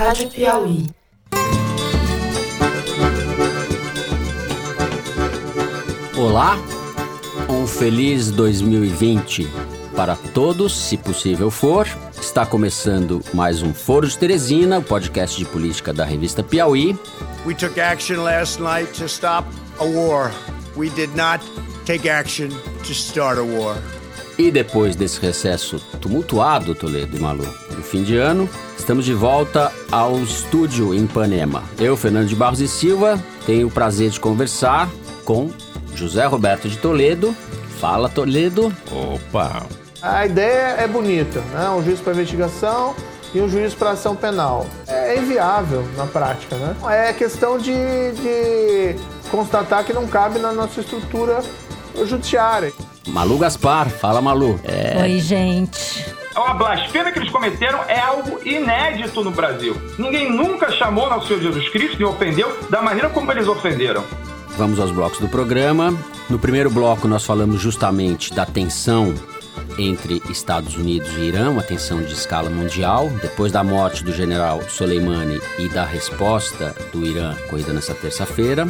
Rádio Piauí. Olá, um feliz 2020 para todos, se possível for. Está começando mais um Foro de Teresina, o podcast de política da revista Piauí. We took action last night to stop a war. We did not take action to start a war. E depois desse recesso tumultuado, Toledo e Malu, do fim de ano, estamos de volta ao estúdio em Ipanema. Eu, Fernando de Barros e Silva, tenho o prazer de conversar com José Roberto de Toledo. Fala, Toledo. Opa! A ideia é bonita, né? Um juiz para investigação e um juiz para ação penal. É inviável na prática, né? É questão de, de constatar que não cabe na nossa estrutura judiciária. Malu Gaspar. Fala, Malu. É... Oi, gente. A blasfêmia que eles cometeram é algo inédito no Brasil. Ninguém nunca chamou nosso Senhor Jesus Cristo e ofendeu da maneira como eles ofenderam. Vamos aos blocos do programa. No primeiro bloco, nós falamos justamente da tensão entre Estados Unidos e Irã, uma tensão de escala mundial. Depois da morte do general Soleimani e da resposta do Irã ocorrida nessa terça-feira,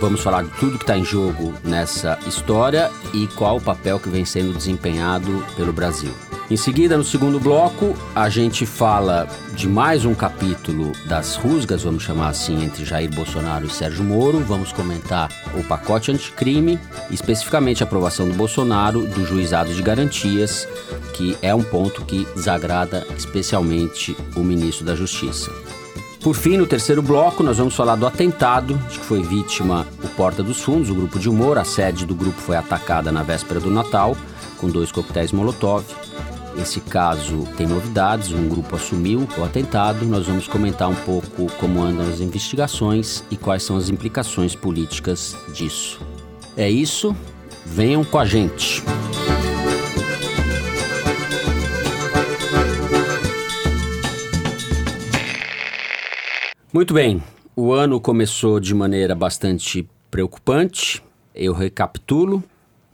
vamos falar de tudo que está em jogo nessa história e qual o papel que vem sendo desempenhado pelo Brasil. Em seguida, no segundo bloco, a gente fala de mais um capítulo das rusgas, vamos chamar assim, entre Jair Bolsonaro e Sérgio Moro. Vamos comentar o pacote anticrime, especificamente a aprovação do Bolsonaro do juizado de garantias, que é um ponto que desagrada especialmente o ministro da Justiça. Por fim, no terceiro bloco, nós vamos falar do atentado de que foi vítima o Porta dos Fundos, o grupo de humor. A sede do grupo foi atacada na véspera do Natal, com dois coquetéis Molotov. Esse caso tem novidades, um grupo assumiu o atentado. Nós vamos comentar um pouco como andam as investigações e quais são as implicações políticas disso. É isso, venham com a gente. Muito bem, o ano começou de maneira bastante preocupante. Eu recapitulo.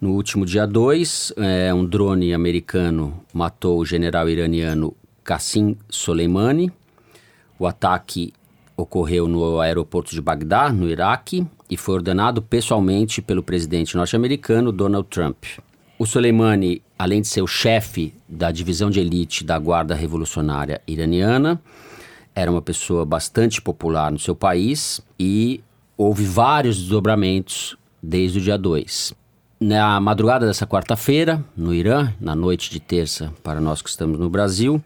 No último dia 2, é, um drone americano matou o general iraniano Qassim Soleimani. O ataque ocorreu no aeroporto de Bagdá, no Iraque, e foi ordenado pessoalmente pelo presidente norte-americano Donald Trump. O Soleimani, além de ser o chefe da divisão de elite da Guarda Revolucionária Iraniana, era uma pessoa bastante popular no seu país e houve vários desdobramentos desde o dia 2. Na madrugada dessa quarta-feira, no Irã, na noite de terça, para nós que estamos no Brasil,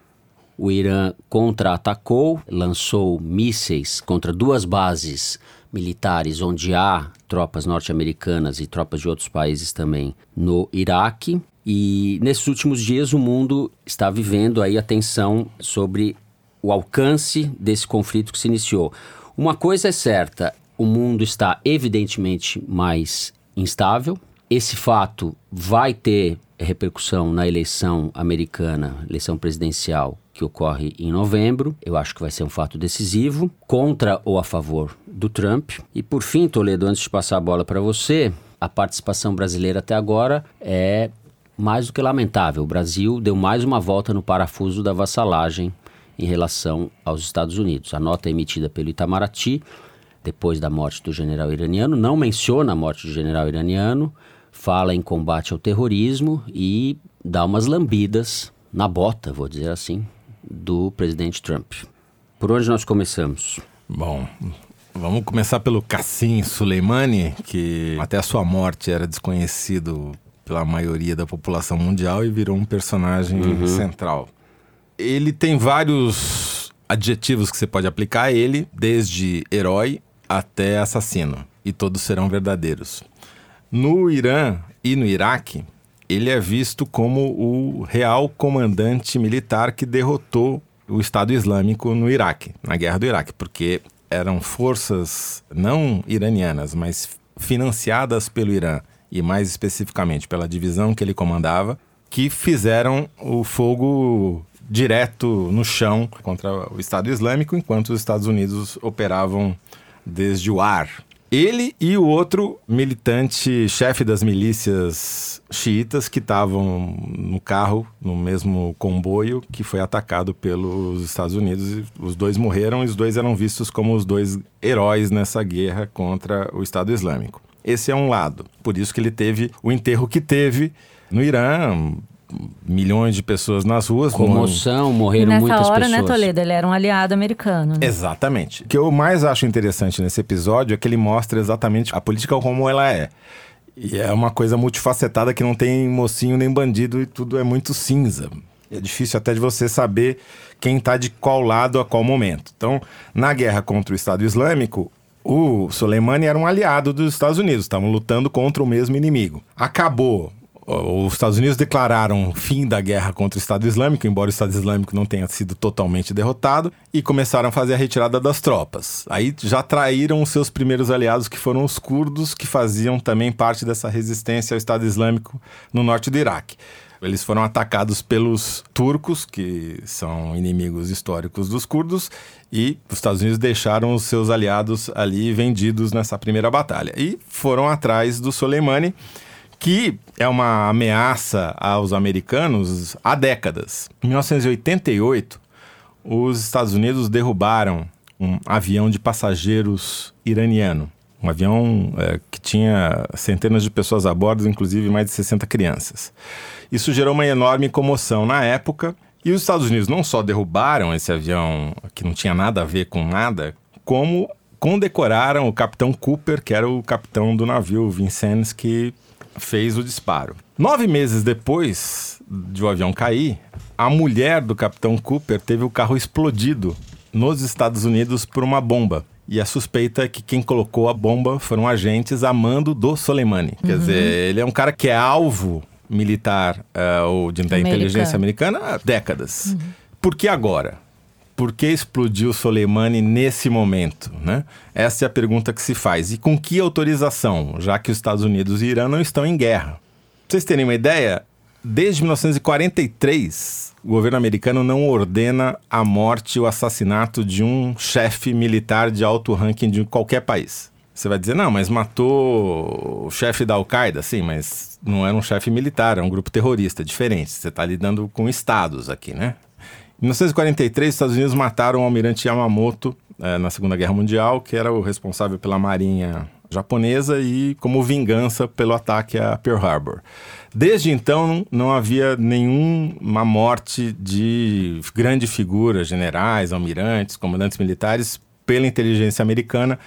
o Irã contra-atacou, lançou mísseis contra duas bases militares onde há tropas norte-americanas e tropas de outros países também no Iraque. E nesses últimos dias o mundo está vivendo aí a tensão sobre o alcance desse conflito que se iniciou. Uma coisa é certa, o mundo está evidentemente mais instável, esse fato vai ter repercussão na eleição americana, eleição presidencial, que ocorre em novembro. Eu acho que vai ser um fato decisivo, contra ou a favor do Trump. E por fim, Toledo, antes de passar a bola para você, a participação brasileira até agora é mais do que lamentável. O Brasil deu mais uma volta no parafuso da vassalagem em relação aos Estados Unidos. A nota emitida pelo Itamaraty, depois da morte do general iraniano, não menciona a morte do general iraniano, fala em combate ao terrorismo e dá umas lambidas na bota, vou dizer assim, do presidente Trump. Por onde nós começamos? Bom, vamos começar pelo Cassim Soleimani, que até a sua morte era desconhecido pela maioria da população mundial e virou um personagem uhum. central. Ele tem vários adjetivos que você pode aplicar a ele, desde herói até assassino, e todos serão verdadeiros. No Irã e no Iraque, ele é visto como o real comandante militar que derrotou o Estado Islâmico no Iraque, na guerra do Iraque, porque eram forças não iranianas, mas financiadas pelo Irã e mais especificamente pela divisão que ele comandava, que fizeram o fogo direto no chão contra o Estado Islâmico, enquanto os Estados Unidos operavam desde o ar Ele e o outro militante, chefe das milícias xiitas, que estavam no carro, no mesmo comboio, que foi atacado pelos Estados Unidos. Os dois morreram e os dois eram vistos como os dois heróis nessa guerra contra o Estado Islâmico. Esse é um lado. Por isso que ele teve o enterro que teve no Irã, milhões de pessoas nas ruas. Comoção, morreram nessa muitas hora, pessoas. né, Toledo? Ele era um aliado americano. Né? Exatamente. O que eu mais acho interessante nesse episódio é que ele mostra exatamente a política como ela é. E é uma coisa multifacetada que não tem mocinho nem bandido e tudo é muito cinza. É difícil até de você saber quem está de qual lado a qual momento. Então, na guerra contra o Estado Islâmico, o Soleimani era um aliado dos Estados Unidos, estavam lutando contra o mesmo inimigo. Acabou. Os Estados Unidos declararam fim da guerra contra o Estado Islâmico, embora o Estado Islâmico não tenha sido totalmente derrotado, e começaram a fazer a retirada das tropas. Aí já traíram os seus primeiros aliados, que foram os curdos, que faziam também parte dessa resistência ao Estado Islâmico no norte do Iraque. Eles foram atacados pelos turcos, que são inimigos históricos dos curdos, e os Estados Unidos deixaram os seus aliados ali vendidos nessa primeira batalha. E foram atrás do Soleimani, que é uma ameaça aos americanos há décadas. Em 1988, os Estados Unidos derrubaram um avião de passageiros iraniano. Um avião é, que tinha centenas de pessoas a bordo, inclusive mais de 60 crianças. Isso gerou uma enorme comoção na época. E os Estados Unidos não só derrubaram esse avião, que não tinha nada a ver com nada, como condecoraram o capitão Cooper, que era o capitão do navio Vincennes, que fez o disparo. Nove meses depois de o avião cair, a mulher do capitão Cooper teve o carro explodido nos Estados Unidos por uma bomba. E a suspeita é que quem colocou a bomba foram agentes a mando do Soleimani. Quer dizer, ele é um cara que é alvo militar uh, ou de, da Americano. inteligência americana há décadas. Por que agora? Por que explodiu Soleimani nesse momento? Né? Essa é a pergunta que se faz. E com que autorização, já que os Estados Unidos e Irã não estão em guerra? Pra vocês terem uma ideia, desde 1943, o governo americano não ordena a morte ou assassinato de um chefe militar de alto ranking de qualquer país. Você vai dizer, não, mas matou o chefe da Al-Qaeda? Sim, mas não era um chefe militar, era um grupo terrorista, diferente. Você está lidando com estados aqui, né? Em 1943, os Estados Unidos mataram o almirante Yamamoto eh, na Segunda Guerra Mundial, que era o responsável pela marinha japonesa e como vingança pelo ataque a Pearl Harbor. Desde então, não havia nenhuma morte de grande figura, generais, almirantes, comandantes militares, pela inteligência americana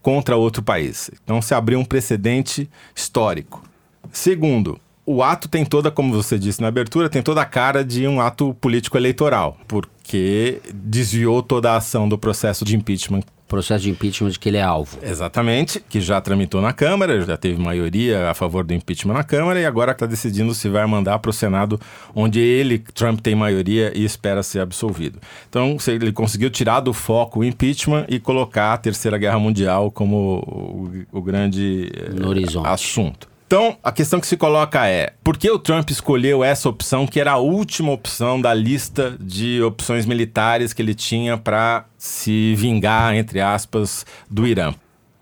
contra outro país. Então se abriu um precedente histórico. Segundo, o ato tem toda, como você disse na abertura, tem toda a cara de um ato político eleitoral, porque desviou toda a ação do processo de impeachment. Processo de impeachment de que ele é alvo. Exatamente, que já tramitou na Câmara, já teve maioria a favor do impeachment na Câmara e agora está decidindo se vai mandar para o Senado, onde ele, Trump, tem maioria e espera ser absolvido. Então, ele conseguiu tirar do foco o impeachment e colocar a Terceira Guerra Mundial como o, o grande eh, assunto. Então, a questão que se coloca é: por que o Trump escolheu essa opção, que era a última opção da lista de opções militares que ele tinha para se vingar, entre aspas, do Irã?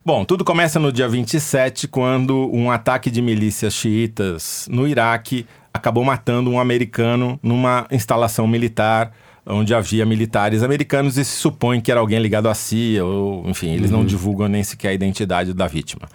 Bom, tudo começa no dia 27, quando um ataque de milícias xiitas no Iraque acabou matando um americano numa instalação militar onde havia militares americanos e se supõe que era alguém ligado à CIA, ou enfim, eles não divulgam nem sequer a identidade da vítima.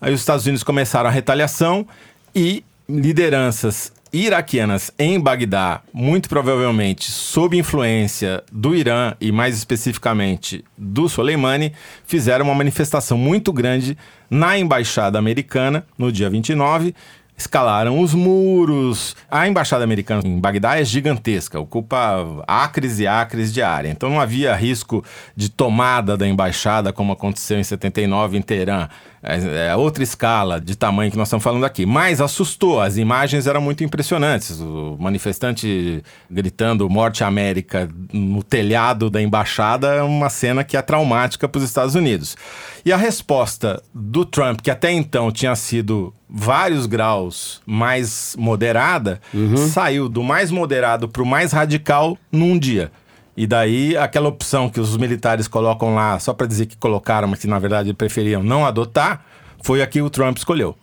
Aí os Estados Unidos começaram a retaliação e lideranças iraquianas em Bagdá, muito provavelmente sob influência do Irã e mais especificamente do Soleimani, fizeram uma manifestação muito grande na embaixada americana no dia 29 escalaram os muros. A embaixada americana em Bagdá é gigantesca, ocupa acres e acres de área. Então não havia risco de tomada da embaixada, como aconteceu em 79 em Teherã. É, é outra escala de tamanho que nós estamos falando aqui. Mas assustou, as imagens eram muito impressionantes. O manifestante gritando Morte América no telhado da embaixada é uma cena que é traumática para os Estados Unidos. E a resposta do Trump, que até então tinha sido vários graus mais moderada, saiu do mais moderado para o mais radical num dia. E daí aquela opção que os militares colocam lá só para dizer que colocaram, mas que na verdade preferiam não adotar, foi a que o Trump escolheu.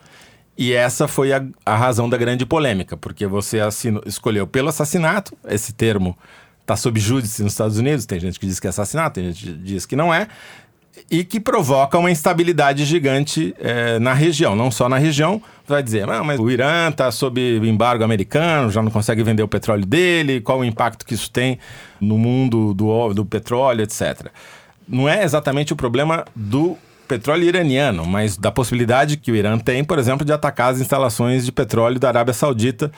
E essa foi a, a razão da grande polêmica, porque você assino, escolheu pelo assassinato, esse termo está sob júdice nos Estados Unidos, tem gente que diz que é assassinato, tem gente que diz que não é, e que provoca uma instabilidade gigante é, na região, não só na região. Vai dizer, ah, mas o Irã está sob embargo americano, já não consegue vender o petróleo dele, qual o impacto que isso tem no mundo do, do petróleo, etc. Não é exatamente o problema do petróleo iraniano, mas da possibilidade que o Irã tem, por exemplo, de atacar as instalações de petróleo da Arábia Saudita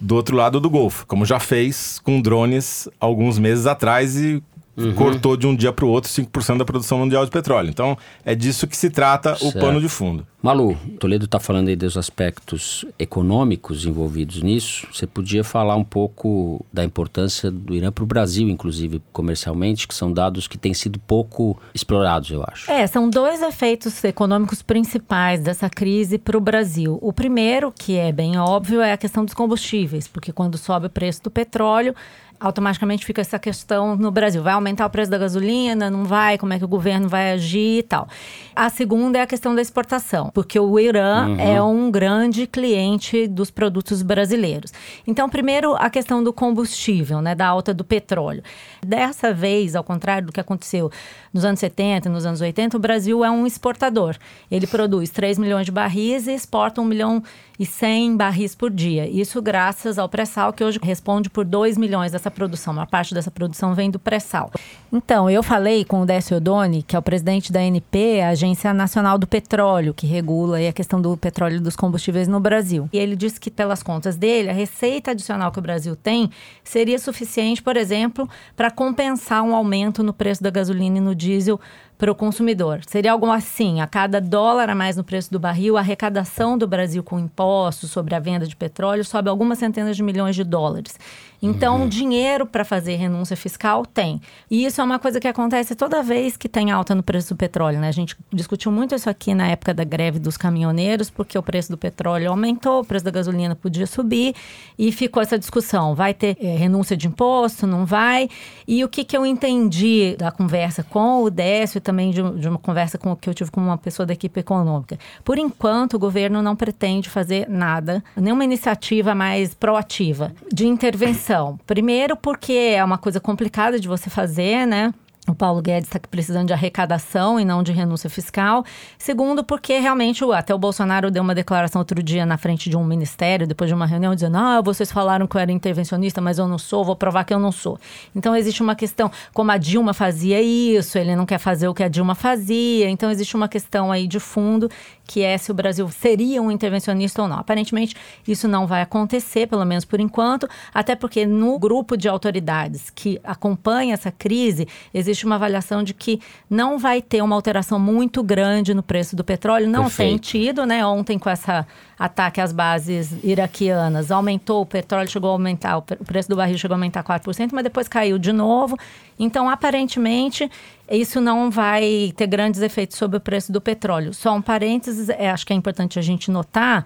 do outro lado do Golfo, como já fez com drones alguns meses atrás e Uhum. cortou de um dia para o outro 5% da produção mundial de petróleo. Então, é disso que se trata certo. o pano de fundo. Malu, Toledo está falando aí dos aspectos econômicos envolvidos nisso. Você podia falar um pouco da importância do Irã para o Brasil, inclusive comercialmente, que são dados que têm sido pouco explorados, eu acho. É, são dois efeitos econômicos principais dessa crise para o Brasil. O primeiro, que é bem óbvio, é a questão dos combustíveis, porque quando sobe o preço do petróleo, automaticamente fica essa questão no Brasil. Vai aumentar o preço da gasolina? Não vai? Como é que o governo vai agir e tal? A segunda é a questão da exportação, porque o Irã uhum. é um grande cliente dos produtos brasileiros. Então, primeiro, a questão do combustível, né, da alta do petróleo. Dessa vez, ao contrário do que aconteceu nos anos 70, nos anos 80, o Brasil é um exportador. Ele produz 3 milhões de barris e exporta 1 milhão e 100 barris por dia. Isso graças ao pré-sal, que hoje responde por 2 milhões dessa produção. Uma parte dessa produção vem do pré-sal. Então, eu falei com o Décio Odoni, que é o presidente da ANP, a Agência Nacional do Petróleo, que regula a questão do petróleo e dos combustíveis no Brasil. E ele disse que, pelas contas dele, a receita adicional que o Brasil tem seria suficiente, por exemplo, para compensar um aumento no preço da gasolina e no diesel para o consumidor. Seria algo assim: a cada dólar a mais no preço do barril, a arrecadação do Brasil com impostos sobre a venda de petróleo sobe algumas centenas de milhões de dólares. Então, uhum. dinheiro para fazer renúncia fiscal tem. E isso é uma coisa que acontece toda vez que tem alta no preço do petróleo. Né? A gente discutiu muito isso aqui na época da greve dos caminhoneiros, porque o preço do petróleo aumentou, o preço da gasolina podia subir, e ficou essa discussão: vai ter é, renúncia de imposto, não vai? E o que, que eu entendi da conversa com o Décio também de, de uma conversa com, que eu tive com uma pessoa da equipe econômica. Por enquanto, o governo não pretende fazer nada, nenhuma iniciativa mais proativa de intervenção Primeiro, porque é uma coisa complicada de você fazer, né? O Paulo Guedes está precisando de arrecadação e não de renúncia fiscal. Segundo, porque realmente até o Bolsonaro deu uma declaração outro dia na frente de um ministério, depois de uma reunião, dizendo: Ah, vocês falaram que eu era intervencionista, mas eu não sou, vou provar que eu não sou. Então existe uma questão, como a Dilma fazia isso, ele não quer fazer o que a Dilma fazia. Então existe uma questão aí de fundo que é se o Brasil seria um intervencionista ou não. Aparentemente, isso não vai acontecer, pelo menos por enquanto, até porque no grupo de autoridades que acompanha essa crise, existe existe uma avaliação de que não vai ter uma alteração muito grande no preço do petróleo. Não Perfeito. tem tido, né? Ontem, com esse ataque às bases iraquianas, aumentou, o petróleo chegou a aumentar, o preço do barril chegou a aumentar 4%, mas depois caiu de novo. Então, aparentemente, isso não vai ter grandes efeitos sobre o preço do petróleo. Só um parênteses, é, acho que é importante a gente notar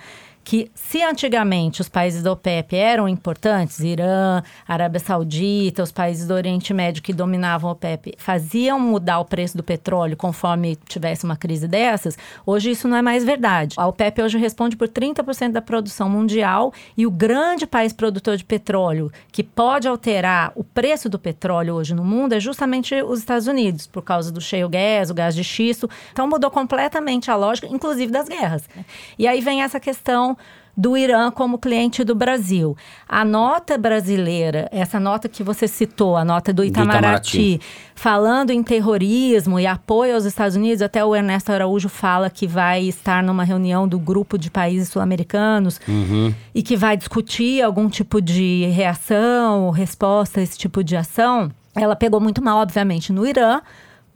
que se antigamente os países da OPEP eram importantes, Irã, Arábia Saudita, os países do Oriente Médio que dominavam a OPEP, faziam mudar o preço do petróleo conforme tivesse uma crise dessas, hoje isso não é mais verdade. A OPEP hoje responde por 30% da produção mundial e o grande país produtor de petróleo que pode alterar o preço do petróleo hoje no mundo é justamente os Estados Unidos, por causa do shale gas, o gás de xisto. Então mudou completamente a lógica, inclusive das guerras. E aí vem essa questão do Irã como cliente do Brasil. A nota brasileira, essa nota que você citou, a nota do Itamaraty, do Itamaraty, falando em terrorismo e apoio aos Estados Unidos, até o Ernesto Araújo fala que vai estar numa reunião do grupo de países sul-americanos uhum. e que vai discutir algum tipo de reação, resposta a esse tipo de ação. Ela pegou muito mal, obviamente, no Irã,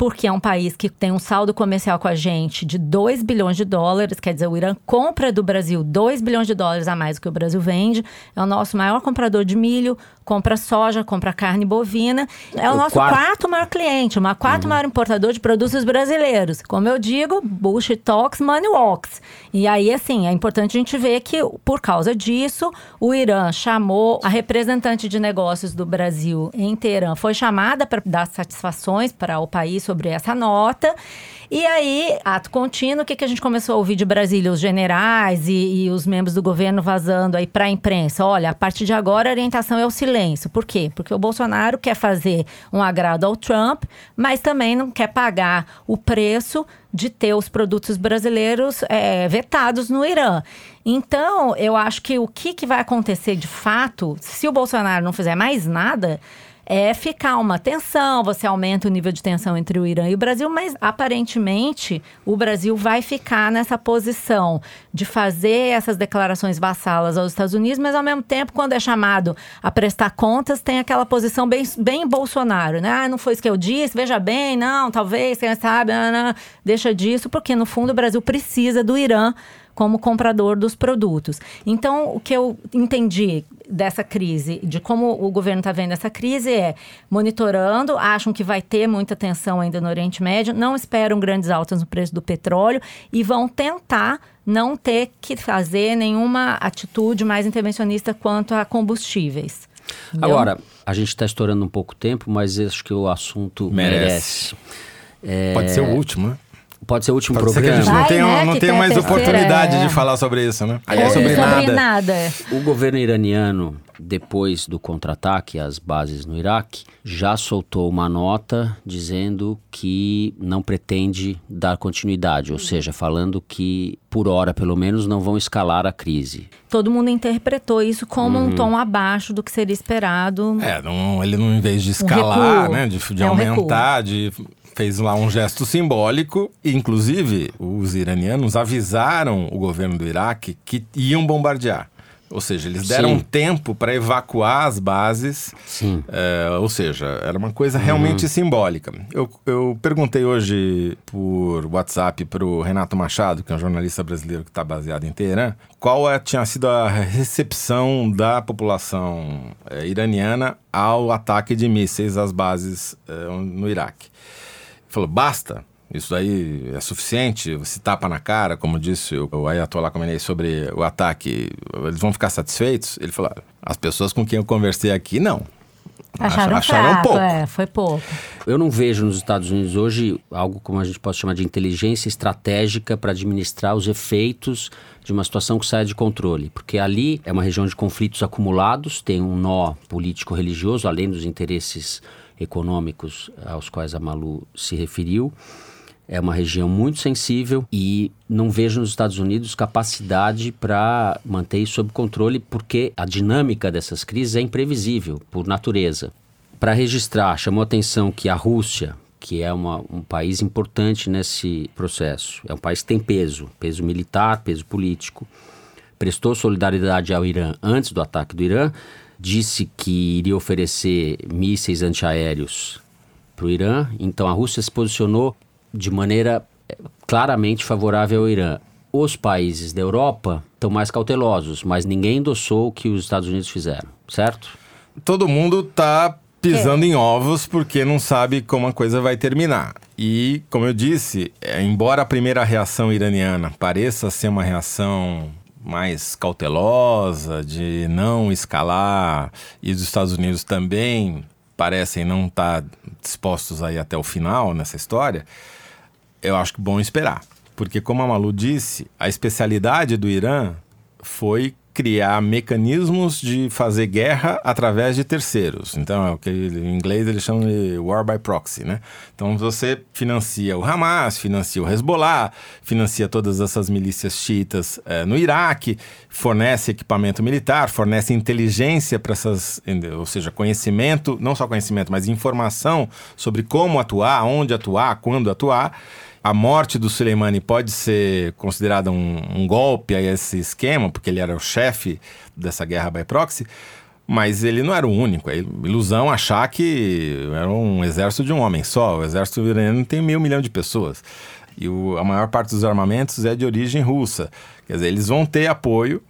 porque é um país que tem um saldo comercial com a gente de 2 bilhões de dólares, quer dizer, o Irã compra do Brasil 2 bilhões de dólares a mais do que o Brasil vende, é o nosso maior comprador de milho, compra soja, compra carne bovina. É o, O nosso quarto- quarto maior cliente, o quarto maior importador de produtos brasileiros. Como eu digo, bullshit talks, money walks. E aí, assim, é importante a gente ver que, por causa disso, o Irã chamou a representante de negócios do Brasil em Teherã, foi chamada para dar satisfações para o país sobre essa nota. E aí, ato contínuo, o que, que a gente começou a ouvir de Brasília? Os generais e, e os membros do governo vazando aí para a imprensa. Olha, a partir de agora a orientação é o silêncio. Por quê? Porque o Bolsonaro quer fazer um agrado ao Trump, mas também não quer pagar o preço de ter os produtos brasileiros é, vetados no Irã. Então, eu acho que o que, que vai acontecer de fato, se o Bolsonaro não fizer mais nada, é ficar uma tensão, você aumenta o nível de tensão entre o Irã e o Brasil, mas aparentemente o Brasil vai ficar nessa posição de fazer essas declarações vassalas aos Estados Unidos, mas ao mesmo tempo, quando é chamado a prestar contas, tem aquela posição bem, bem Bolsonaro, né? Ah, não foi isso que eu disse, veja bem, não, talvez, quem sabe, não, não, deixa disso, porque no fundo o Brasil precisa do Irã como comprador dos produtos. Então, o que eu entendi dessa crise, de como o governo está vendo essa crise, é monitorando, acham que vai ter muita tensão ainda no Oriente Médio, não esperam grandes altas no preço do petróleo e vão tentar não ter que fazer nenhuma atitude mais intervencionista quanto a combustíveis. Entendeu? Agora, a gente está estourando um pouco tempo, mas acho que o assunto Merece. merece. Pode ser o último, né? Pode ser o último Pode ser que a programa. gente não Vai, tenha, né, não tenha mais terceira, oportunidade é. de falar sobre isso, né? Ou Aliás, sobre, nada. nada. é. O governo iraniano, depois do contra-ataque às bases no Iraque, já soltou uma nota dizendo que não pretende dar continuidade, ou seja, falando que, por hora pelo menos, não vão escalar a crise. Todo mundo interpretou isso como um tom abaixo do que seria esperado. É, não, ele não, em vez de escalar, recuo. né, de, de É um aumentar, de fez lá um gesto simbólico. E, inclusive, os iranianos avisaram o governo do Iraque que iam bombardear. Ou seja, eles deram Sim. tempo para evacuar as bases. É, ou seja, era uma coisa realmente simbólica. Eu, eu perguntei hoje por WhatsApp para o Renato Machado, que é um jornalista brasileiro que está baseado em Teherã, qual é- tinha sido a recepção da população é, iraniana ao ataque de mísseis às bases é, no Iraque. Falou: basta. Isso daí é suficiente? Se tapa na cara, como disse o o Ayatollah Khamenei sobre o ataque, eles vão ficar satisfeitos? Ele falou: "Ah, as pessoas com quem eu conversei aqui, não. Acharam, acharam fraco, pouco. É, foi pouco. Eu não vejo nos Estados Unidos hoje algo como a gente pode chamar de inteligência estratégica para administrar os efeitos de uma situação que saia de controle. Porque ali é uma região de conflitos acumulados, tem um nó político-religioso, além dos interesses econômicos aos quais a Malu se referiu. É uma região muito sensível e não vejo nos Estados Unidos capacidade para manter isso sob controle, porque a dinâmica dessas crises é imprevisível, por natureza. Para registrar, chamou atenção que a Rússia, que é uma- um país importante nesse processo, é um país que tem peso, peso militar, peso político, prestou solidariedade ao Irã antes do ataque do Irã, disse que iria oferecer mísseis antiaéreos para o Irã. Então a Rússia se posicionou de maneira eh, claramente favorável ao Irã. Os países da Europa estão mais cautelosos, mas ninguém endossou o que os Estados Unidos fizeram, certo? todo mundo tá pisando em ovos porque não sabe como a coisa vai terminar. E, como eu disse, é, embora a primeira reação iraniana pareça ser uma reação mais cautelosa, de não escalar, e os Estados Unidos também parecem não estar dispostos a ir até o final nessa história, eu acho que bom esperar. Porque, como a Malu disse, a especialidade do Irã foi criar mecanismos de fazer guerra através de terceiros. Então, é o que em inglês eles chamam de war by proxy, né? Então, você financia o Hamas, financia o Hezbollah, financia todas essas milícias xiitas eh, no Iraque, fornece equipamento militar, fornece inteligência para essas, ou seja, conhecimento, não só conhecimento, mas informação sobre como atuar, onde atuar, quando atuar. A morte do Soleimani pode ser considerada um, um golpe a esse esquema, porque ele era o chefe dessa guerra by proxy, mas ele não era o único. É ilusão achar que era um exército de um homem só. O exército iraniano tem meio milhão de pessoas. E o- a maior parte dos armamentos é de origem russa. Quer dizer, eles vão ter apoio.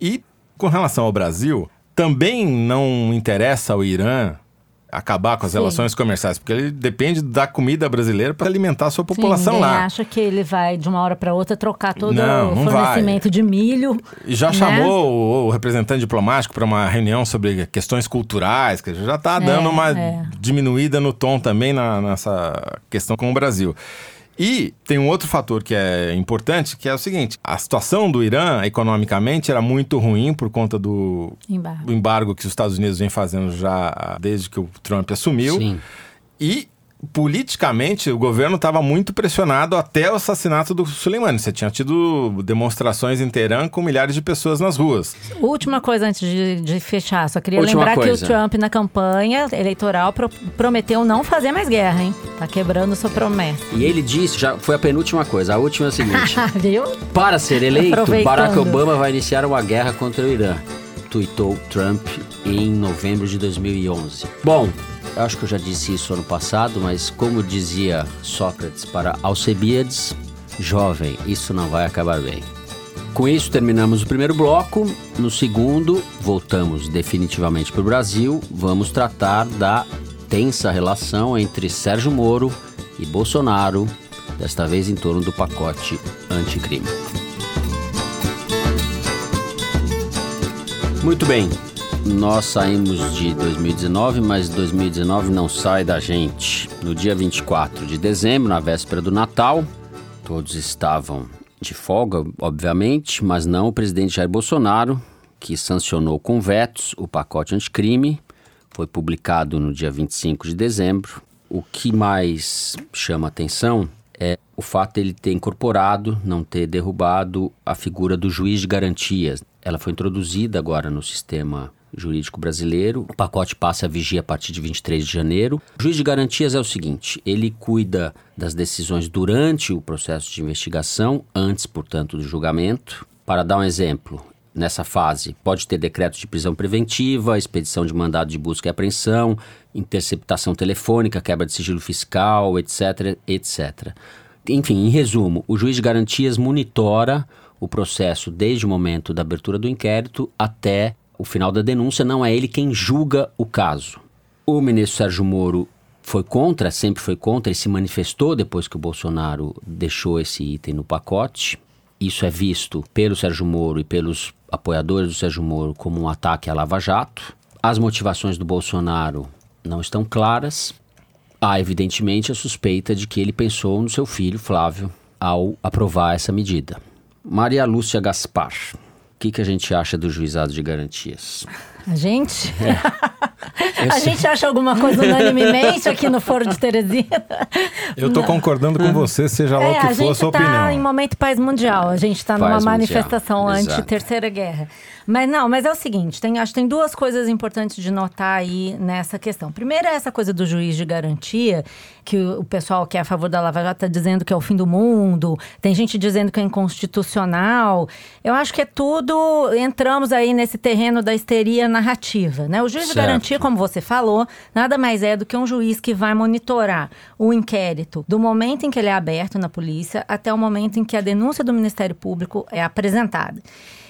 E com relação ao Brasil, também não interessa ao Irã acabar com as Sim. relações comerciais, porque ele depende da comida brasileira para alimentar a sua população Sim, lá. acha que ele vai, de uma hora para outra, trocar todo Não, o fornecimento de milho. E já né? chamou o, o representante diplomático para uma reunião sobre questões culturais, que já está dando uma é. diminuída no tom também na- nessa questão com o Brasil. E tem um outro fator que é importante, que é o seguinte: a situação do Irã economicamente era muito ruim por conta do, Embargo. do embargo que os Estados Unidos vem fazendo já desde que o Trump assumiu. Sim. E politicamente o governo estava muito pressionado até o assassinato do Soleimani. Você tinha tido demonstrações em Teherã com milhares de pessoas nas ruas. Última coisa antes de, de fechar, só queria Última lembrar coisa. que o Trump na campanha eleitoral pro- prometeu não fazer mais guerra, hein? Tá quebrando sua promessa. E ele disse, já foi a penúltima coisa. A última é a seguinte: Viu? Para ser eleito. Barack Obama vai iniciar uma guerra contra o Irã, tuitou Trump em novembro de 2011. Bom, eu acho que eu já disse isso ano passado, mas como dizia Sócrates para Alcebiades, jovem, isso não vai acabar bem. Com isso, terminamos o primeiro bloco. No segundo, voltamos definitivamente para o Brasil. Vamos tratar da tensa relação entre Sérgio Moro e Bolsonaro, desta vez em torno do pacote anticrime. Muito bem, nós saímos de 2019, mas 2019 não sai da gente. No dia 24 de dezembro, na véspera do Natal, todos estavam de folga, obviamente, mas não o presidente Jair Bolsonaro, que sancionou com vetos o pacote anticrime. Foi publicado no dia 25 de dezembro. O que mais chama atenção é o fato de ele ter incorporado, não ter derrubado a figura do juiz de garantias. Ela foi introduzida agora no sistema jurídico brasileiro. O pacote passa a vigia a partir de 23 de janeiro. O juiz de garantias é o seguinte: ele cuida das decisões durante o processo de investigação, antes, portanto, do julgamento. Para dar um exemplo, nessa fase pode ter decreto de prisão preventiva, expedição de mandado de busca e apreensão, interceptação telefônica, quebra de sigilo fiscal, etc, etc. Enfim, em resumo, o juiz de garantias monitora o processo desde o momento da abertura do inquérito até o final da denúncia, não é ele quem julga o caso. O ministro Sérgio Moro foi contra, sempre foi contra, e se manifestou depois que o Bolsonaro deixou esse item no pacote. Isso é visto pelo Sérgio Moro e pelos apoiadores do Sérgio Moro como um ataque à Lava Jato. As motivações do Bolsonaro não estão claras. Há, evidentemente, a suspeita de que ele pensou no seu filho, Flávio, ao aprovar essa medida. Maria Lúcia Gaspar, que, que a gente acha do juizado de garantias? A gente? Eu a sei- gente acha alguma coisa unanimemente aqui no Foro de Teresina? Eu tô concordando com você, seja lá É, o a que for a gente sua tá opinião. em momento paz mundial. A gente tá numa mundial, manifestação anti-terceira guerra. Mas não, mas é o seguinte, tem, acho que tem duas coisas importantes de notar aí nessa questão. Primeiro é essa coisa do juiz de garantia, que o, o pessoal que é a favor da Lava Jato está dizendo que é o fim do mundo, tem gente dizendo que é inconstitucional. Eu acho que é tudo, entramos aí nesse terreno da histeria narrativa, né? O juiz de Certo. garantia, como você falou, nada mais é do que um juiz que vai monitorar o inquérito do momento em que ele é aberto na polícia até o momento em que a denúncia do Ministério Público é apresentada.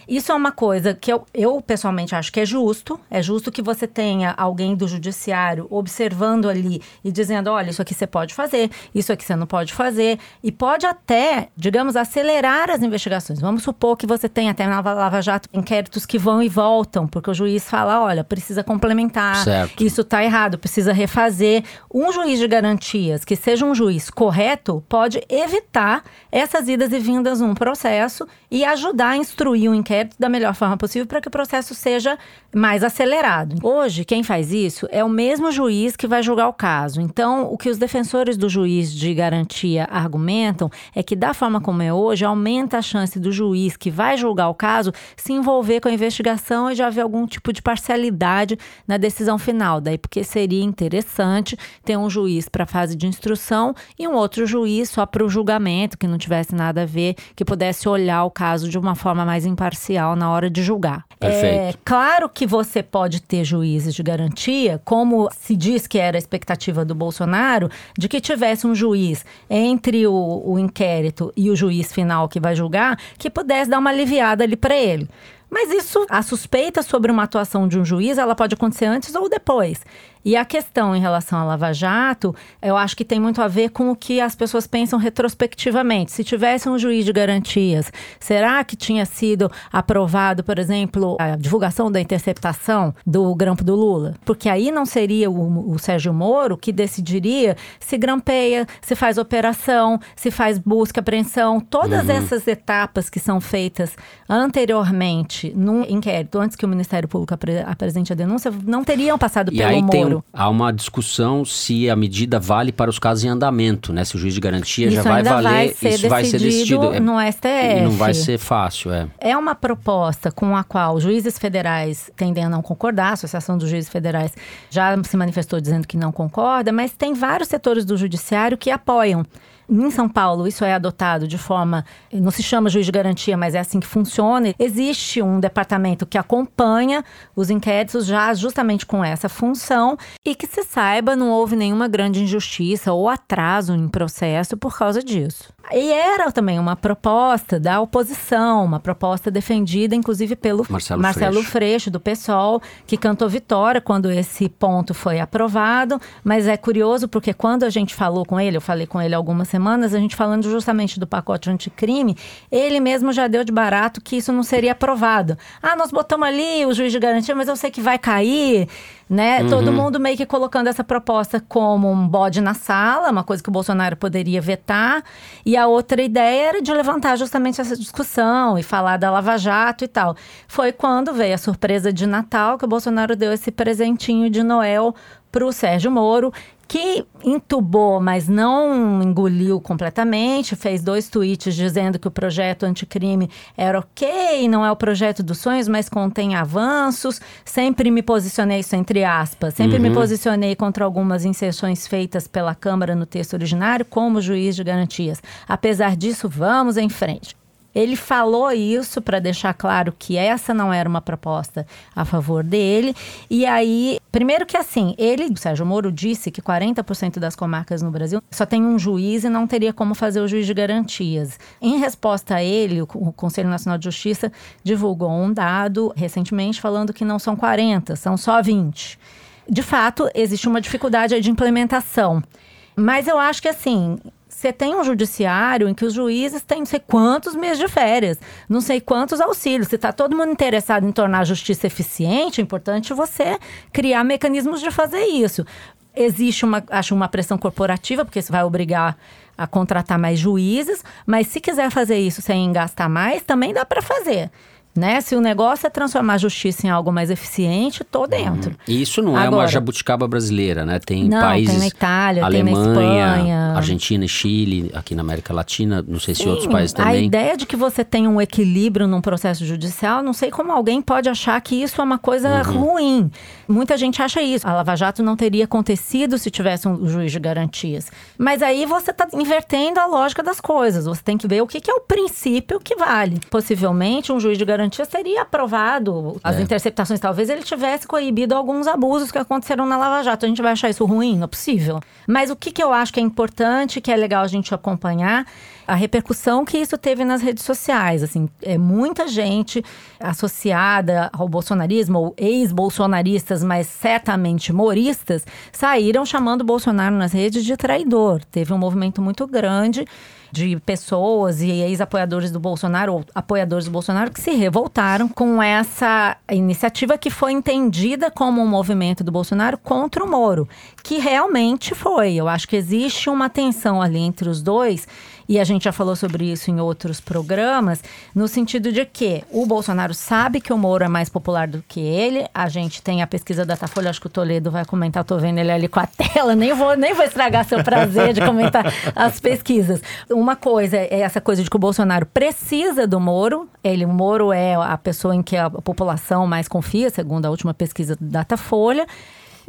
Isso é uma coisa que eu, eu pessoalmente acho que é justo. É justo que você tenha alguém do judiciário observando ali e dizendo: olha, isso aqui você pode fazer, isso aqui você não pode fazer. E pode até, digamos, acelerar as investigações. Vamos supor que você tem até na Lava Jato inquéritos que vão e voltam, porque o juiz fala: olha, precisa complementar, Certo. isso está errado, precisa refazer. Um juiz de garantias, que seja um juiz correto, pode evitar essas idas e vindas num processo e ajudar a instruir o inquérito da melhor forma possível para que o processo seja mais acelerado. Hoje, quem faz isso é o mesmo juiz que vai julgar o caso. Então, o que os defensores do juiz de garantia argumentam é que, da forma como é hoje, aumenta a chance do juiz que vai julgar o caso se envolver com a investigação e já haver algum tipo de parcialidade na decisão final. Daí, porque seria interessante ter um juiz para a fase de instrução e um outro juiz só para o julgamento, que não tivesse nada a ver, que pudesse olhar o caso de uma forma mais imparcial na hora de julgar. Perfeito. É claro que você pode ter juízes de garantia, como se diz que era a expectativa do Bolsonaro, de que tivesse um juiz entre o, o inquérito e o juiz final que vai julgar, que pudesse dar uma aliviada ali para ele. Mas isso, a suspeita sobre uma atuação de um juiz, ela pode acontecer antes ou depois. E a questão em relação à Lava Jato, eu acho que tem muito a ver com o que as pessoas pensam retrospectivamente. Se tivesse um juiz de garantias, será que tinha sido aprovado, por exemplo, a divulgação da interceptação do grampo do Lula? Porque aí não seria o, o Sérgio Moro que decidiria se grampeia, se faz operação, se faz busca, apreensão, todas uhum. essas etapas que são feitas anteriormente no inquérito, antes que o Ministério Público apre apresente a denúncia, não teriam passado e pelo Moro há uma discussão se a medida vale para os casos em andamento, né? Se o juiz de garantia isso já vai valer, vai isso vai ser decidido no STF. E não vai ser fácil, é. É uma proposta com a qual juízes federais tendem a não concordar, a Associação dos Juízes Federais já se manifestou dizendo que não concorda, mas tem vários setores do judiciário que apoiam. Em São Paulo, isso é adotado de forma. Não se chama juiz de garantia, mas é assim que funciona. Existe um departamento que acompanha os inquéritos já justamente com essa função e que se saiba, não houve nenhuma grande injustiça ou atraso em processo por causa disso. E era também uma proposta da oposição, uma proposta defendida, inclusive, pelo Marcelo, Marcelo Freixo. Freixo, do PSOL, que cantou vitória quando esse ponto foi aprovado. Mas é curioso porque quando a gente falou com ele, eu falei com ele algumas semanas, a gente falando justamente do pacote anticrime, ele mesmo já deu de barato que isso não seria aprovado. Ah, nós botamos ali o juiz de garantia, mas eu sei que vai cair né? Uhum. Todo mundo meio que colocando essa proposta como um bode na sala, uma coisa que o Bolsonaro poderia vetar. E a outra ideia era de levantar justamente essa discussão e falar da Lava Jato e tal. Foi quando veio a surpresa de Natal que o Bolsonaro deu esse presentinho de Noel para o Sérgio Moro que entubou, mas não engoliu completamente, fez dois tweets dizendo que o projeto anticrime era ok, não é o projeto dos sonhos, mas contém avanços. Sempre me posicionei, isso entre aspas, sempre uhum. me posicionei contra algumas inserções feitas pela Câmara no texto originário como juiz de garantias. Apesar disso, vamos em frente. Ele falou isso para deixar claro que essa não era uma proposta a favor dele. E aí, primeiro que assim, ele, o Sérgio Moro, disse que 40% das comarcas no Brasil só tem um juiz e não teria como fazer o juiz de garantias. Em resposta a ele, o Conselho Nacional de Justiça divulgou um dado recentemente falando que não são 40, são só 20. De fato, existe uma dificuldade de implementação. Mas eu acho que assim, você tem um judiciário em que os juízes têm não sei quantos meses de férias, não sei quantos auxílios. Se está todo mundo interessado em tornar a justiça eficiente, é importante você criar mecanismos de fazer isso. Existe uma, acho, uma pressão corporativa, porque isso vai obrigar a contratar mais juízes, mas se quiser fazer isso sem gastar mais, também dá para fazer. Né? Se o negócio é transformar a justiça em algo mais eficiente, tô dentro. Uhum. E isso não Agora, é uma jabuticaba brasileira, né? Tem não, países. Tem na Itália, Alemanha, tem na Espanha. Argentina e Chile, aqui na América Latina, não sei Sim, se outros países também. A ideia de que você tem um equilíbrio num processo judicial, não sei como alguém pode achar que isso é uma coisa uhum. ruim. Muita gente acha isso. A Lava Jato não teria acontecido se tivesse um juiz de garantias. Mas aí você está invertendo a lógica das coisas. Você tem que ver o que, que é o princípio que vale. Possivelmente, um juiz de garantias teria aprovado as é. interceptações. Talvez ele tivesse coibido alguns abusos que aconteceram na Lava Jato. A gente vai achar isso ruim? Não é possível. Mas o que, que eu acho que é importante, que é legal a gente acompanhar, a repercussão que isso teve nas redes sociais. Assim, é muita gente associada ao bolsonarismo, ou ex-bolsonaristas, mas certamente moristas, saíram chamando Bolsonaro nas redes de traidor. Teve um movimento muito grande de pessoas e ex-apoiadores do Bolsonaro, ou apoiadores do Bolsonaro, que se revoltaram com essa iniciativa que foi entendida como um movimento do Bolsonaro contra o Moro, que realmente foi. Eu acho que existe uma tensão ali entre os dois e a gente já falou sobre isso em outros programas, no sentido de que o Bolsonaro sabe que o Moro é mais popular do que ele. A gente tem a pesquisa da Datafolha, acho que o Toledo vai comentar, tô vendo ele ali com a tela, nem vou, nem vou estragar seu prazer de comentar as pesquisas. Uma coisa é essa coisa de que o Bolsonaro precisa do Moro. Ele, o Moro é a pessoa em que a população mais confia, segundo a última pesquisa da Datafolha.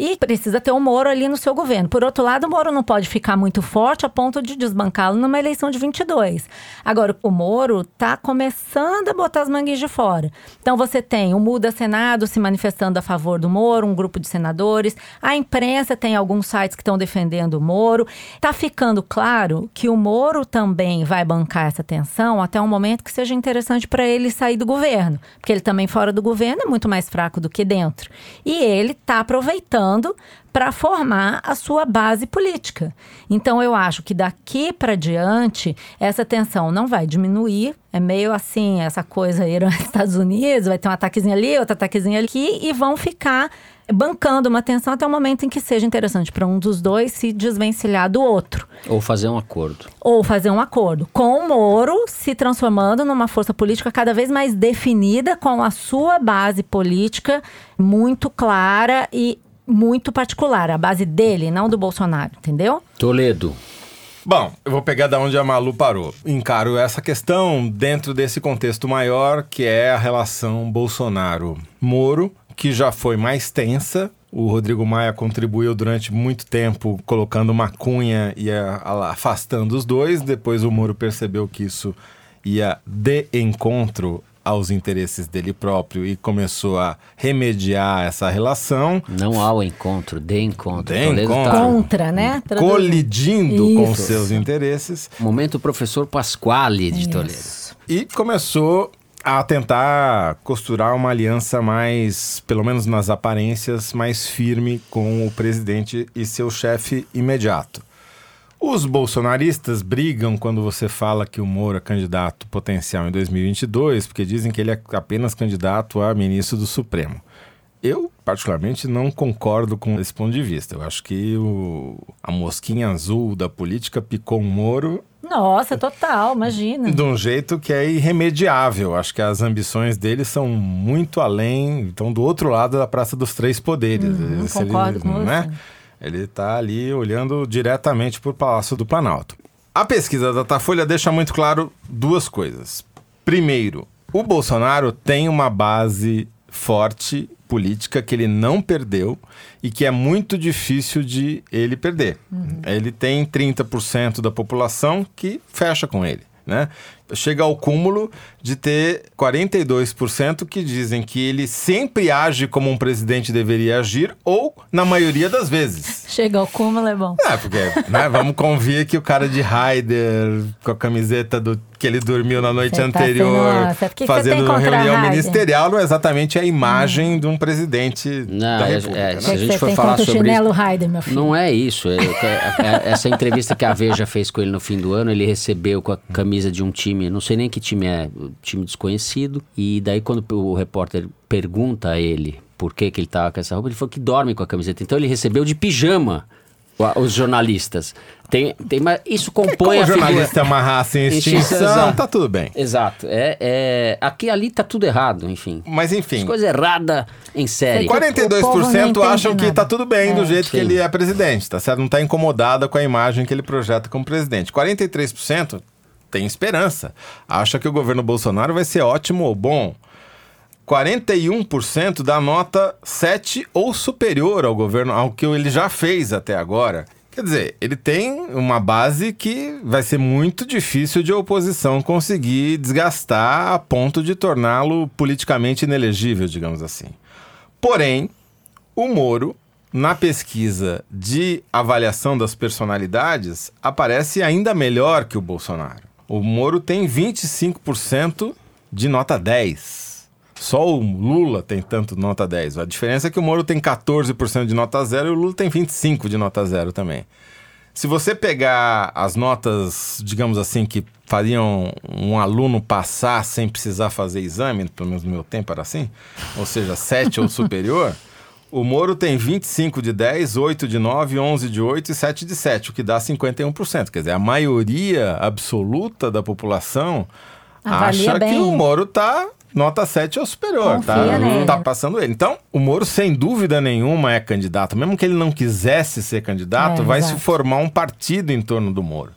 E precisa ter o Moro ali no seu governo. Por outro lado, o Moro não pode ficar muito forte a ponto de desbancá-lo numa eleição de 22. Agora, o Moro está começando a botar as manguinhas de fora. Então, você tem o Muda Senado se manifestando a favor do Moro, um grupo de senadores. A imprensa tem alguns sites que estão defendendo o Moro. Está ficando claro que o Moro também vai bancar essa tensão até um momento que seja interessante para ele sair do governo. Porque ele também fora do governo é muito mais fraco do que dentro. E ele está aproveitando para formar a sua base política. Então eu acho que daqui para diante essa tensão não vai diminuir. É meio assim, essa coisa Irã Estados Unidos, vai ter um ataquezinho ali, outro ataquezinho aqui e vão ficar bancando uma tensão até o momento em que seja interessante para um dos dois se desvencilhar do outro. Ou fazer um acordo. Ou fazer um acordo. Com o Moro se transformando numa força política cada vez mais definida, com a sua base política muito clara e muito particular. A base dele, não do Bolsonaro, entendeu? Toledo. Bom, eu vou pegar da onde a Malu parou. Encaro essa questão dentro desse contexto maior, que é a relação Bolsonaro-Moro, que já foi mais tensa. O Rodrigo Maia contribuiu durante muito tempo colocando uma cunha e afastando os dois. Depois o Moro percebeu que isso ia de encontro aos interesses dele próprio e começou a remediar essa relação. Não ao encontro, de encontro. De encontro. Tá Contra, né? Traduzindo. Colidindo Isso. com seus interesses. Momento professor Pasquale de Isso. Toledo. E começou a tentar costurar uma aliança mais, pelo menos nas aparências, mais firme com o presidente e seu chefe imediato. Os bolsonaristas brigam quando você fala que o Moro é candidato potencial em 2022, porque dizem que ele é apenas candidato a ministro do Supremo. Eu, particularmente, não concordo com esse ponto de vista. Eu acho que o, a mosquinha azul da política picou o Moro. Nossa, total, imagina. De um jeito que é irremediável. Acho que as ambições dele são muito além. Estão do outro lado da Praça dos Três Poderes. Hum, concordo ele, com né? você. Ele está ali olhando diretamente para o Palácio do Planalto. A pesquisa da Datafolha deixa muito claro duas coisas. Primeiro, o Bolsonaro tem uma base forte política que ele não perdeu e que é muito difícil de ele perder. Uhum. Ele tem 30% da população que fecha com ele. Né? Chega ao cúmulo de ter 42% que dizem que ele sempre age como um presidente deveria agir, ou na maioria das vezes. Chega ao cúmulo é bom. É, porque né, vamos convir que o cara de Raider, com a camiseta do que ele dormiu na noite tá anterior, fazendo uma reunião ministerial, não é exatamente a imagem hum. de um presidente não, da é, República. É, né? Se a gente for falar sobre isso, Raider, meu filho. não é isso. É, é, essa entrevista que a Veja fez com ele no fim do ano, ele recebeu com a camisa de um time time, não sei nem que time é, time desconhecido. E daí quando o repórter pergunta a ele por que, que ele tava com essa roupa, ele falou que dorme com a camiseta. Então ele recebeu de pijama os jornalistas. Tem, tem, mas isso compõe Como a jornalista figura... amarrasse em extinção, tá tudo bem. Exato. É, é, aqui ali tá tudo errado, enfim. Mas enfim. Coisa errada em série. 42% acham que tá tudo bem é, do jeito sim. que ele é presidente, tá certo? Não tá incomodada com a imagem que ele projeta como presidente. 43% tem esperança. Acha que o governo Bolsonaro vai ser ótimo ou bom. 41% dá nota 7 ou superior ao governo, ao que ele já fez até agora. Quer dizer, ele tem uma base que vai ser muito difícil de oposição conseguir desgastar a ponto de torná-lo politicamente inelegível, digamos assim. Porém, o Moro, na pesquisa de avaliação das personalidades, aparece ainda melhor que o Bolsonaro. O Moro tem 25% de nota 10. Só o Lula tem tanto nota 10. A diferença é que o Moro tem 14% de nota 0 e o Lula tem 25% de nota 0 também. Se você pegar as notas, digamos assim, que fariam um aluno passar sem precisar fazer exame, pelo menos no meu tempo era assim, ou seja, 7 ou superior, o Moro tem 25 de 10, 8 de 9, 11 de 8 e 7 de 7, o que dá 51%. Quer dizer, a maioria absoluta da população Avalia acha bem. que o Moro está nota 7 ou superior, tá? Tá passando ele. Então, o Moro, sem dúvida nenhuma, é candidato. Mesmo que ele não quisesse ser candidato, é, vai exato. se formar um partido em torno do Moro.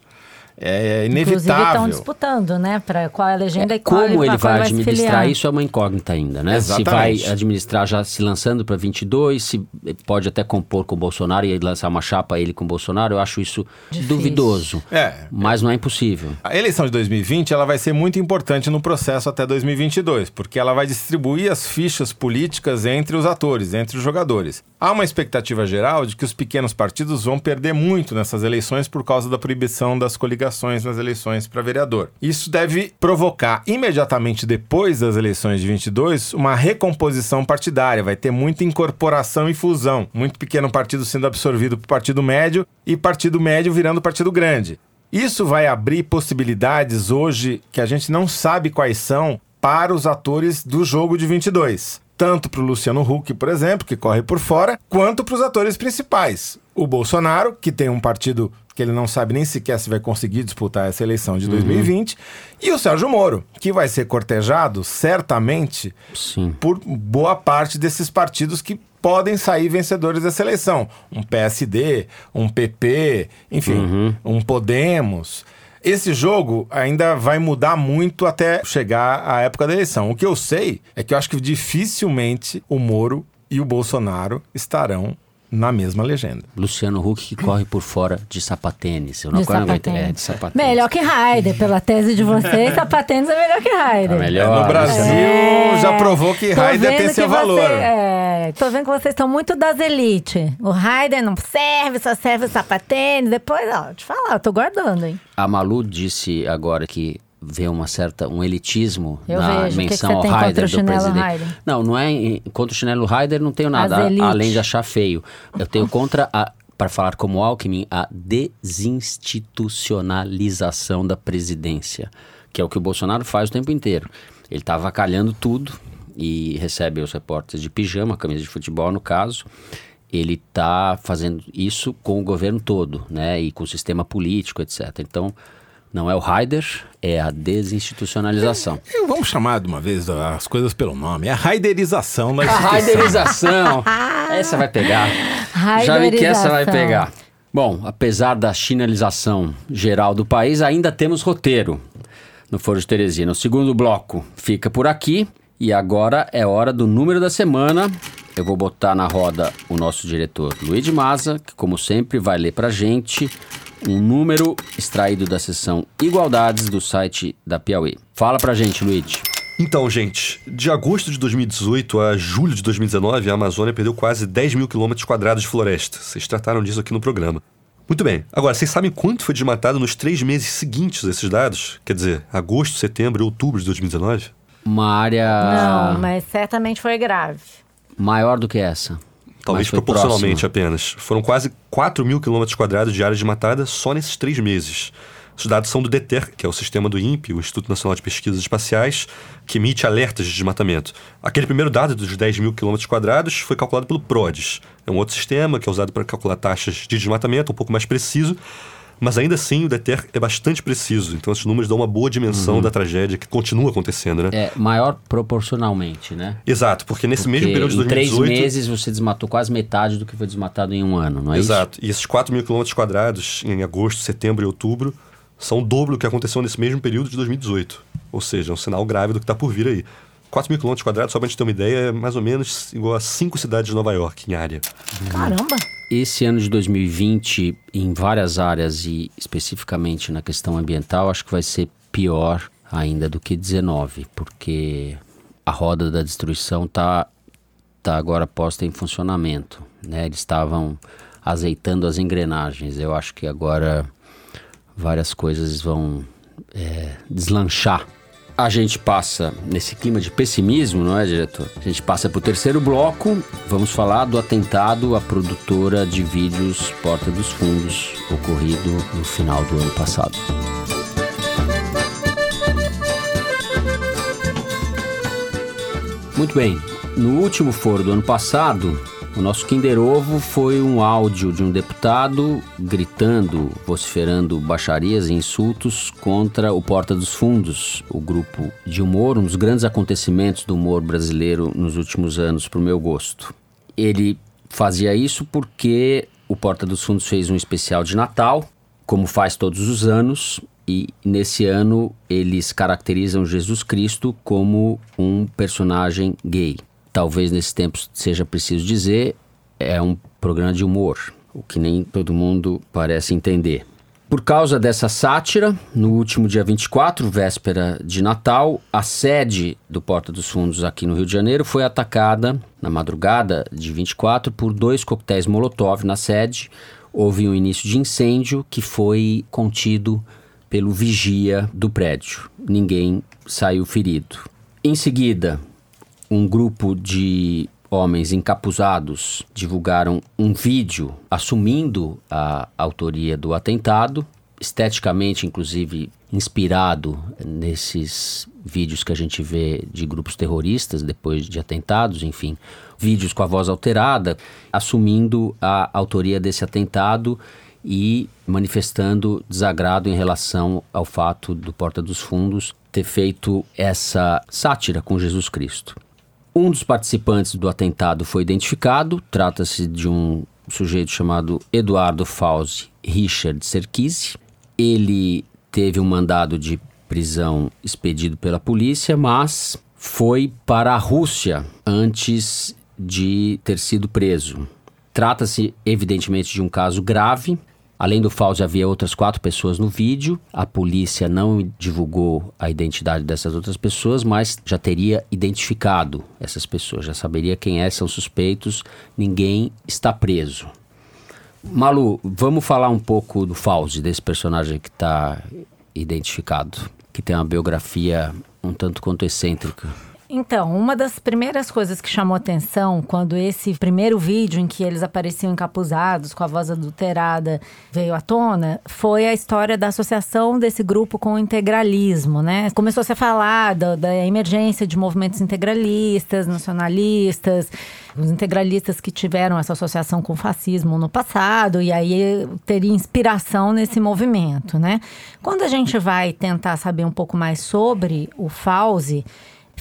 É Inclusive inevitável. estão disputando, né? Para qual é a legenda É, e qual como ele vai se administrar filiar. isso é uma incógnita ainda, né? Se Exatamente. vai administrar já se lançando para 22, se pode até compor com o Bolsonaro e lançar uma chapa ele com o Bolsonaro, eu acho isso Difícil. duvidoso. É. Mas não é impossível. A eleição de 2020 ela vai ser muito importante no processo até 2022, porque ela vai distribuir as fichas políticas entre os atores, entre os jogadores. Há uma expectativa geral de que os pequenos partidos vão perder muito nessas eleições por causa da proibição das coligações nas eleições para vereador. Isso deve provocar imediatamente depois das eleições de 22 uma recomposição partidária, vai ter muita incorporação e fusão, muito pequeno partido sendo absorvido por partido médio e partido médio virando partido grande. Isso vai abrir possibilidades hoje que a gente não sabe quais são para os atores do jogo de 22. Tanto para o Luciano Huck, por exemplo, que corre por fora, quanto para os atores principais. O Bolsonaro, que tem um partido que ele não sabe nem sequer se vai conseguir disputar essa eleição de 2020, e o Sérgio Moro, que vai ser cortejado certamente Sim. por boa parte desses partidos que podem sair vencedores dessa eleição. Um PSD, um PP, enfim, um Podemos. Esse jogo ainda vai mudar muito até chegar à época da eleição. O que eu sei é que eu acho que dificilmente o Moro e o Bolsonaro estarão na mesma legenda. Luciano Huck que corre por fora de sapatênis. Eu não, De não aguento- sapatênis. É, de sapatênis. Melhor que Raider, pela tese de vocês, sapatênis é melhor que Raider. Tá melhor. no Brasil É. já provou que Raider tem seu valor. Você, é, tô vendo que vocês estão muito das elites. O Raider não serve, só serve o sapatênis. Depois, ó, te falar, eu tô guardando, hein? A Malu disse agora que vê uma certa um elitismo Eu na vejo. O que que menção ao Raider do presidente. Raider? Não, não é contra o chinelo Raider, não tenho nada, a- além de achar feio. Eu tenho contra a para falar como Alckmin, a desinstitucionalização da presidência, que é o que o Bolsonaro faz o tempo inteiro. Ele está avacalhando tudo e recebe os repórteres de pijama, camisa de futebol no caso. Ele está fazendo isso com o governo todo, né? E com o sistema político, etc. Então, não é o Raider, é a desinstitucionalização. Eu- Vamos chamar de uma vez as coisas pelo nome. É a raiderização da A instituição. raiderização. essa vai pegar. Já vi que essa vai pegar. Bom, apesar da chinelização geral do país, ainda temos roteiro no Foro de Teresina. O segundo bloco fica por aqui e agora é hora do número da semana. Eu vou botar na roda o nosso diretor Luiz de Maza, que como sempre vai ler pra gente um número extraído da seção Igualdades do site da Piauí. Fala pra gente, Luiz. Então, gente, de agosto de 2018 a julho de 2019, a Amazônia perdeu quase 10 mil quilômetros quadrados de floresta. Vocês trataram disso aqui no programa. Muito bem. Agora, vocês sabem quanto foi desmatado nos três meses seguintes a esses dados? Quer dizer, agosto, setembro e outubro de 2019? Uma área Não, mas certamente foi grave. maior do que essa. Talvez proporcionalmente próximo. apenas. Foram quase 4 mil quilômetros quadrados de área desmatada só nesses três meses. Os dados são do DETER, que é o sistema do INPE, o Instituto Nacional de Pesquisas Espaciais, que emite alertas de desmatamento. Aquele primeiro dado dos 10 mil quilômetros quadrados foi calculado pelo PRODES. É um outro sistema que é usado para calcular taxas de desmatamento, um pouco mais preciso, mas ainda assim o DETER é bastante preciso. Então esses números dão uma boa dimensão da tragédia que continua acontecendo, né? É maior proporcionalmente, né? Exato, porque nesse Porque mesmo período de em três 2018... meses você desmatou quase metade do que foi desmatado em um ano, não é Exato. E esses 4 mil quilômetros quadrados em agosto, setembro e outubro são o dobro do que aconteceu nesse mesmo período de 2018. Ou seja, é um sinal grave do que está por vir aí. 4 mil quilômetros quadrados, só para a gente ter uma ideia, é mais ou menos igual a cinco cidades de Nova York em área. Caramba. Esse ano de 2020, em várias áreas e especificamente na questão ambiental, acho que vai ser pior ainda do que 19, porque a roda da destruição está tá agora posta em funcionamento, né? Eles estavam azeitando as engrenagens. Eu acho que agora várias coisas vão é, deslanchar. A gente passa nesse clima de pessimismo, não é, diretor? A gente passa para o terceiro bloco. Vamos falar do atentado à produtora de vídeos Porta dos Fundos, ocorrido no final do ano passado. Muito bem. No último foro do ano passado, o nosso Kinder Ovo foi um áudio de um deputado gritando, vociferando baixarias e insultos contra o Porta dos Fundos, o grupo de humor, um dos grandes acontecimentos do humor brasileiro nos últimos anos, para o meu gosto. Ele fazia isso porque o Porta dos Fundos fez um especial de Natal como faz todos os anos, e nesse ano eles caracterizam Jesus Cristo como um personagem gay. Talvez nesse tempo seja preciso dizer, é um programa de humor, o que nem todo mundo parece entender. Por causa dessa sátira, no último dia 24, véspera de Natal, a sede do Porta dos Fundos aqui no Rio de Janeiro foi atacada na madrugada de 24 por dois coquetéis Molotov na sede. Houve um início de incêndio que foi contido pelo vigia do prédio. Ninguém saiu ferido. Em seguida, um grupo de homens encapuzados divulgaram um vídeo assumindo a autoria do atentado, esteticamente, inclusive, inspirado nesses vídeos que a gente vê de grupos terroristas depois de atentados, enfim, vídeos com a voz alterada, assumindo a autoria desse atentado e manifestando desagrado em relação ao fato do Porta dos Fundos ter feito essa sátira com Jesus Cristo. Um dos participantes do atentado foi identificado, trata-se de um sujeito chamado Eduardo Fauzi Richard Serkise. Ele teve um mandado de prisão expedido pela polícia, mas foi para a Rússia antes de ter sido preso. Trata-se, evidentemente, de um caso grave, Além do Fauzi, havia outras quatro pessoas no vídeo. A polícia não divulgou a identidade dessas outras pessoas, mas já teria identificado essas pessoas, já saberia quem é, são suspeitos. Ninguém está preso. Malu, vamos falar um pouco do Fauzi, desse personagem que está identificado, que tem uma biografia um tanto quanto excêntrica. Então, uma das primeiras coisas que chamou atenção quando esse primeiro vídeo em que eles apareciam encapuzados com a voz adulterada veio à tona foi a história da associação desse grupo com o integralismo, né? Começou -se a falar da, da emergência de movimentos integralistas, nacionalistas, os integralistas que tiveram essa associação com o fascismo no passado e aí teria inspiração nesse movimento, né? Quando a gente vai tentar saber um pouco mais sobre o Fauzi,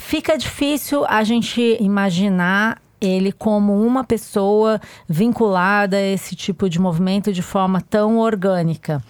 fica difícil a gente imaginar ele como uma pessoa vinculada a esse tipo de movimento de forma tão orgânica.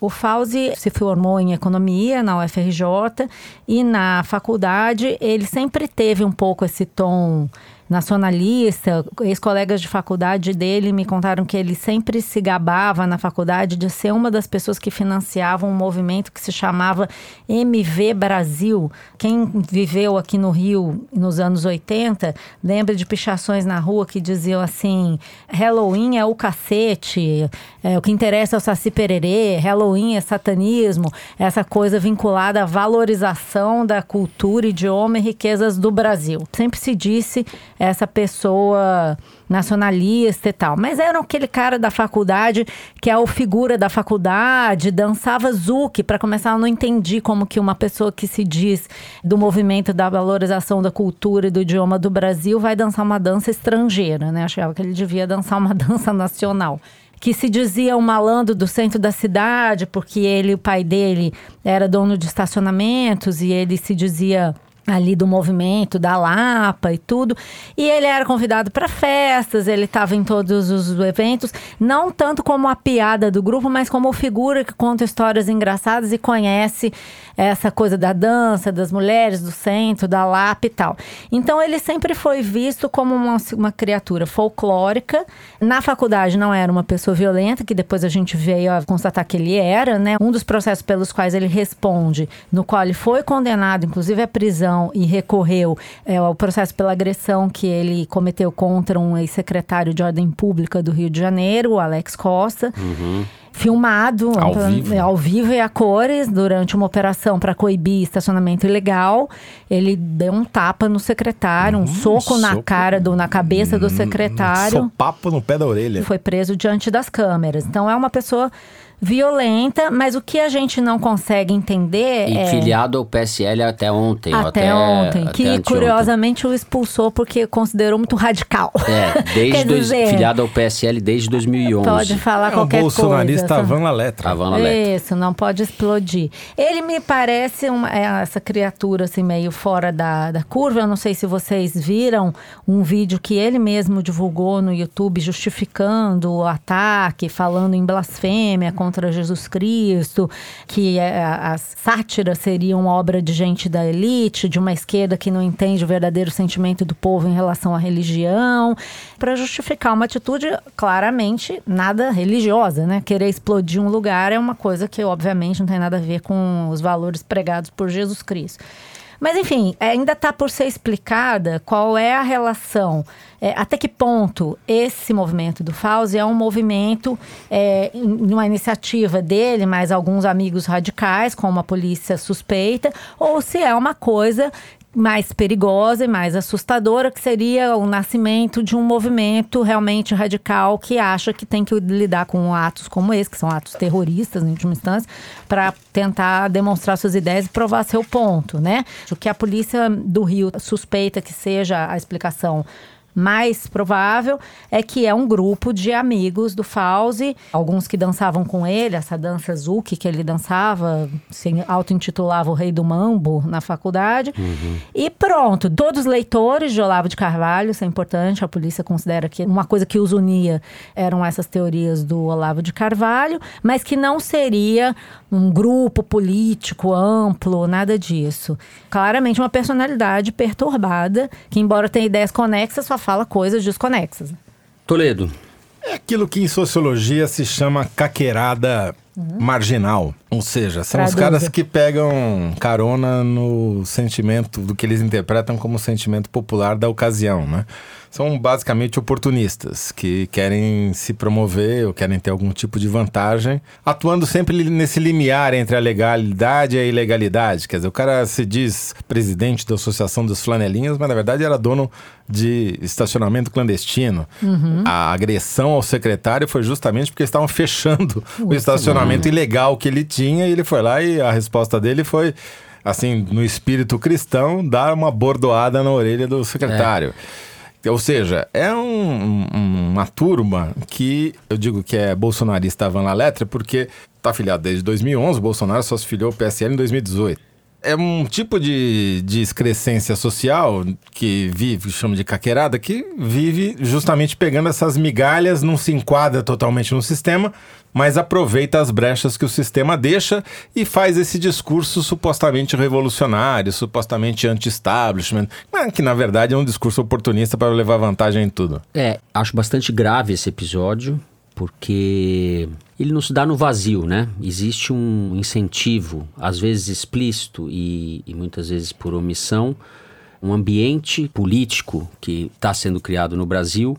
O Fauzi se formou em economia na UFRJ e na faculdade ele sempre teve um pouco esse tom nacionalista. Ex-colegas de faculdade dele me contaram que ele sempre se gabava na faculdade de ser uma das pessoas que financiavam um movimento que se chamava MV Brasil. Quem viveu aqui no Rio nos anos 80 lembra de pichações na rua que diziam assim: Halloween é o cacete, é, o que interessa é o Saci Pererê, Halloween é satanismo, essa coisa vinculada à valorização da cultura, idioma e riquezas do Brasil. Sempre se disse essa pessoa nacionalista e tal. Mas era aquele cara da faculdade que é o figura da faculdade, dançava zouk. Para começar, eu não entendi como que uma pessoa que se diz do movimento da valorização da cultura e do idioma do Brasil vai dançar uma dança estrangeira, né? Achava que ele devia dançar uma dança nacional que se dizia um malandro do centro da cidade, porque ele, o pai dele, era dono de estacionamentos e ele se dizia ali do movimento da Lapa e tudo. E ele era convidado para festas, ele estava em todos os eventos, não tanto como a piada do grupo, mas como figura que conta histórias engraçadas e conhece essa coisa da dança, das mulheres do centro, da Lapa e tal. Então ele sempre foi visto como uma, uma criatura folclórica. Na faculdade não era uma pessoa violenta, que depois a gente veio a constatar que ele era, né? Um dos processos pelos quais ele responde, no qual ele foi condenado, inclusive à prisão e recorreu é, ao processo pela agressão que ele cometeu contra um ex-secretário de ordem pública do Rio de Janeiro, Alex Costa. Uhum filmado ao vivo. ao vivo e a cores durante uma operação para coibir estacionamento ilegal. Ele deu um tapa no secretário, um hum, soco, soco, na cara do na cabeça do hum, secretário. Um papo no pé da orelha. Foi preso diante das câmeras. Então é uma pessoa violenta, mas o que a gente não consegue entender e é. filiado ao PSL até ontem. Até, até ontem. Até que curiosamente o expulsou porque considerou muito radical. É, desde dois, dizer, filiado ao PSL desde 2011. Pode falar é qualquer coisa. bolsonarista Avan la letra. Avan la letra. Isso, não pode explodir. Ele me parece uma, é essa criatura assim meio fora da, da curva. Eu não sei se vocês viram um vídeo que ele mesmo divulgou no YouTube justificando o ataque, falando em blasfêmia contra contra Jesus Cristo, que é, as sátiras seriam obra de gente da elite, de uma esquerda que não entende o verdadeiro sentimento do povo em relação à religião, para justificar uma atitude claramente nada religiosa, né? Querer explodir um lugar é uma coisa que obviamente não tem nada a ver com os valores pregados por Jesus Cristo. Mas, enfim, ainda está por ser explicada qual é a relação, é, até que ponto esse movimento do Fauzi é um movimento, é, uma iniciativa dele, mais alguns amigos radicais, como a polícia suspeita, ou se é uma coisa mais perigosa e mais assustadora, que seria o nascimento de um movimento realmente radical que acha que tem que lidar com atos como esse, que são atos terroristas, em última instância, para tentar demonstrar suas ideias e provar seu ponto, né? O que a polícia do Rio suspeita que seja a explicação mais provável é que é um grupo de amigos do Fauzi, alguns que dançavam com ele, essa dança Zuki que ele dançava, se auto-intitulava o Rei do Mambo na faculdade. Uhum. E pronto, todos leitores de Olavo de Carvalho, isso é importante, a polícia considera que uma coisa que os unia eram essas teorias do Olavo de Carvalho, mas que não seria um grupo político amplo, nada disso. Claramente uma personalidade perturbada, que embora tenha ideias conexas, só fala coisas desconexas. Toledo. É aquilo que em sociologia se chama caquerada uhum. marginal. Ou seja, são os caras que pegam carona no sentimento do que eles interpretam como sentimento popular da ocasião, né? São basicamente oportunistas que querem se promover ou querem ter algum tipo de vantagem, atuando sempre nesse limiar entre a legalidade e a ilegalidade. Quer dizer, o cara se diz presidente da Associação dos Flanelinhas, mas na verdade era dono de estacionamento clandestino. Uhum. A agressão ao secretário foi justamente porque estavam fechando o estacionamento ilegal que ele tinha e ele foi lá e a resposta dele foi assim, no espírito cristão, dar uma bordoada na orelha do secretário. É. Ou seja, é um, um, uma turma que eu digo que é bolsonarista van la letra porque está afiliado desde 2011, o Bolsonaro só se filiou ao PSL em 2018 é um tipo de, de excrescência social que vive, chama de caquerada, que vive justamente pegando essas migalhas, não se enquadra totalmente no sistema, mas aproveita as brechas que o sistema deixa e faz esse discurso supostamente revolucionário, supostamente anti-establishment, que na verdade é um discurso oportunista para levar vantagem em tudo. É, acho bastante grave esse episódio porque ele não se dá no vazio, né? Existe um incentivo, às vezes explícito e, e muitas vezes por omissão, um ambiente político que está sendo criado no Brasil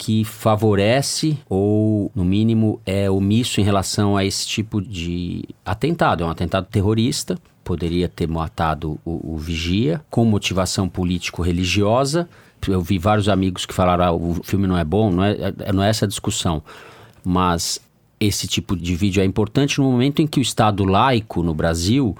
que favorece ou, no mínimo, é omisso em relação a esse tipo de atentado. É um atentado terrorista, poderia ter matado o, o vigia, com motivação político-religiosa. Eu vi vários amigos que falaram: ah, o filme não é bom, não é, é não é essa a discussão mas esse tipo de vídeo é importante no momento em que o Estado laico no Brasil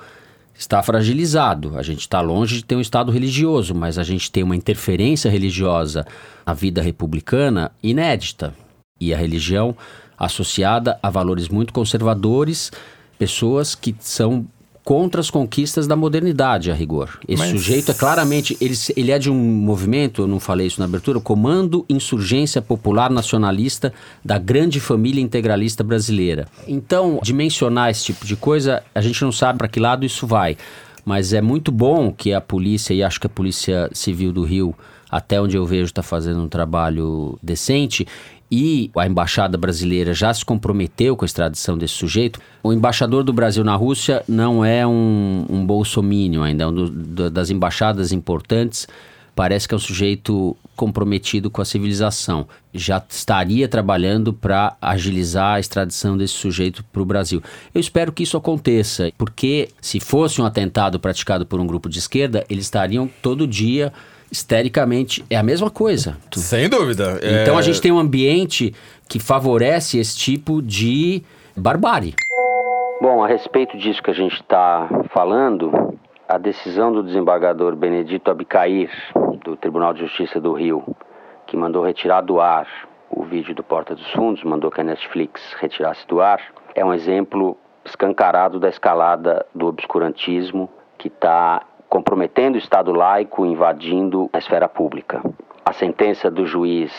está fragilizado. A gente está longe de ter um Estado religioso, mas a gente tem uma interferência religiosa na vida republicana inédita. E a religião associada a valores muito conservadores, pessoas que são contra as conquistas da modernidade, a rigor. Esse Mas... sujeito é claramente. Ele, ele é de um movimento, eu não falei isso na abertura, Comando Insurgência Popular Nacionalista da grande família integralista brasileira. Então, dimensionar esse tipo de coisa, a gente não sabe para que lado isso vai. Mas é muito bom que a polícia, e acho que a Polícia Civil do Rio, até onde eu vejo, está fazendo um trabalho decente e a embaixada brasileira já se comprometeu com a extradição desse sujeito. O embaixador do Brasil na Rússia não é um, um bolsomínio ainda, é um do, do, das embaixadas importantes. Parece que é um sujeito comprometido com a civilização. Já estaria trabalhando para agilizar a extradição desse sujeito para o Brasil. Eu espero que isso aconteça, porque se fosse um atentado praticado por um grupo de esquerda, eles estariam todo dia estericamente é a mesma coisa. Sem dúvida. Então é... a gente tem um ambiente que favorece esse tipo de barbárie. Bom, a respeito disso que a gente está falando, a decisão do desembargador Benedito Abicair, do Tribunal de Justiça do Rio, que mandou retirar do ar o vídeo do Porta dos Fundos, mandou que a Netflix retirasse do ar, é um exemplo escancarado da escalada do obscurantismo que está comprometendo o Estado laico, invadindo a esfera pública. A sentença do juiz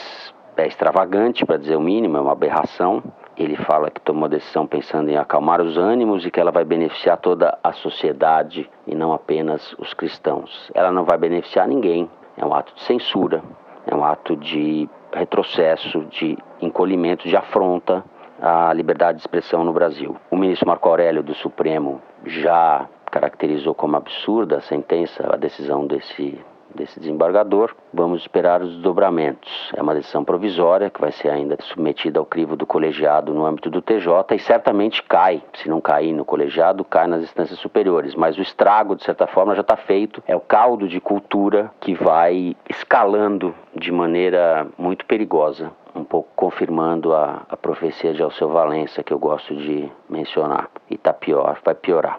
é extravagante, para dizer o mínimo, é uma aberração. ele fala que tomou a decisão pensando em acalmar os ânimos e que ela vai beneficiar toda a sociedade e não apenas os cristãos. Ela não vai beneficiar ninguém. É um ato de censura, é um ato de retrocesso, de encolhimento, de afronta à liberdade de expressão no Brasil. O ministro Marco Aurélio do Supremo já caracterizou como absurda a sentença, a decisão desse desse desembargador. Vamos esperar os desdobramentos. É uma decisão provisória que vai ser ainda submetida ao crivo do colegiado no âmbito do TJ e certamente cai. Se não cair no colegiado, cai nas instâncias superiores. Mas o estrago, de certa forma, já está feito. É o caldo de cultura que vai escalando de maneira muito perigosa um pouco confirmando a, a profecia de Alceu Valença que eu gosto de mencionar. E tá pior, vai piorar.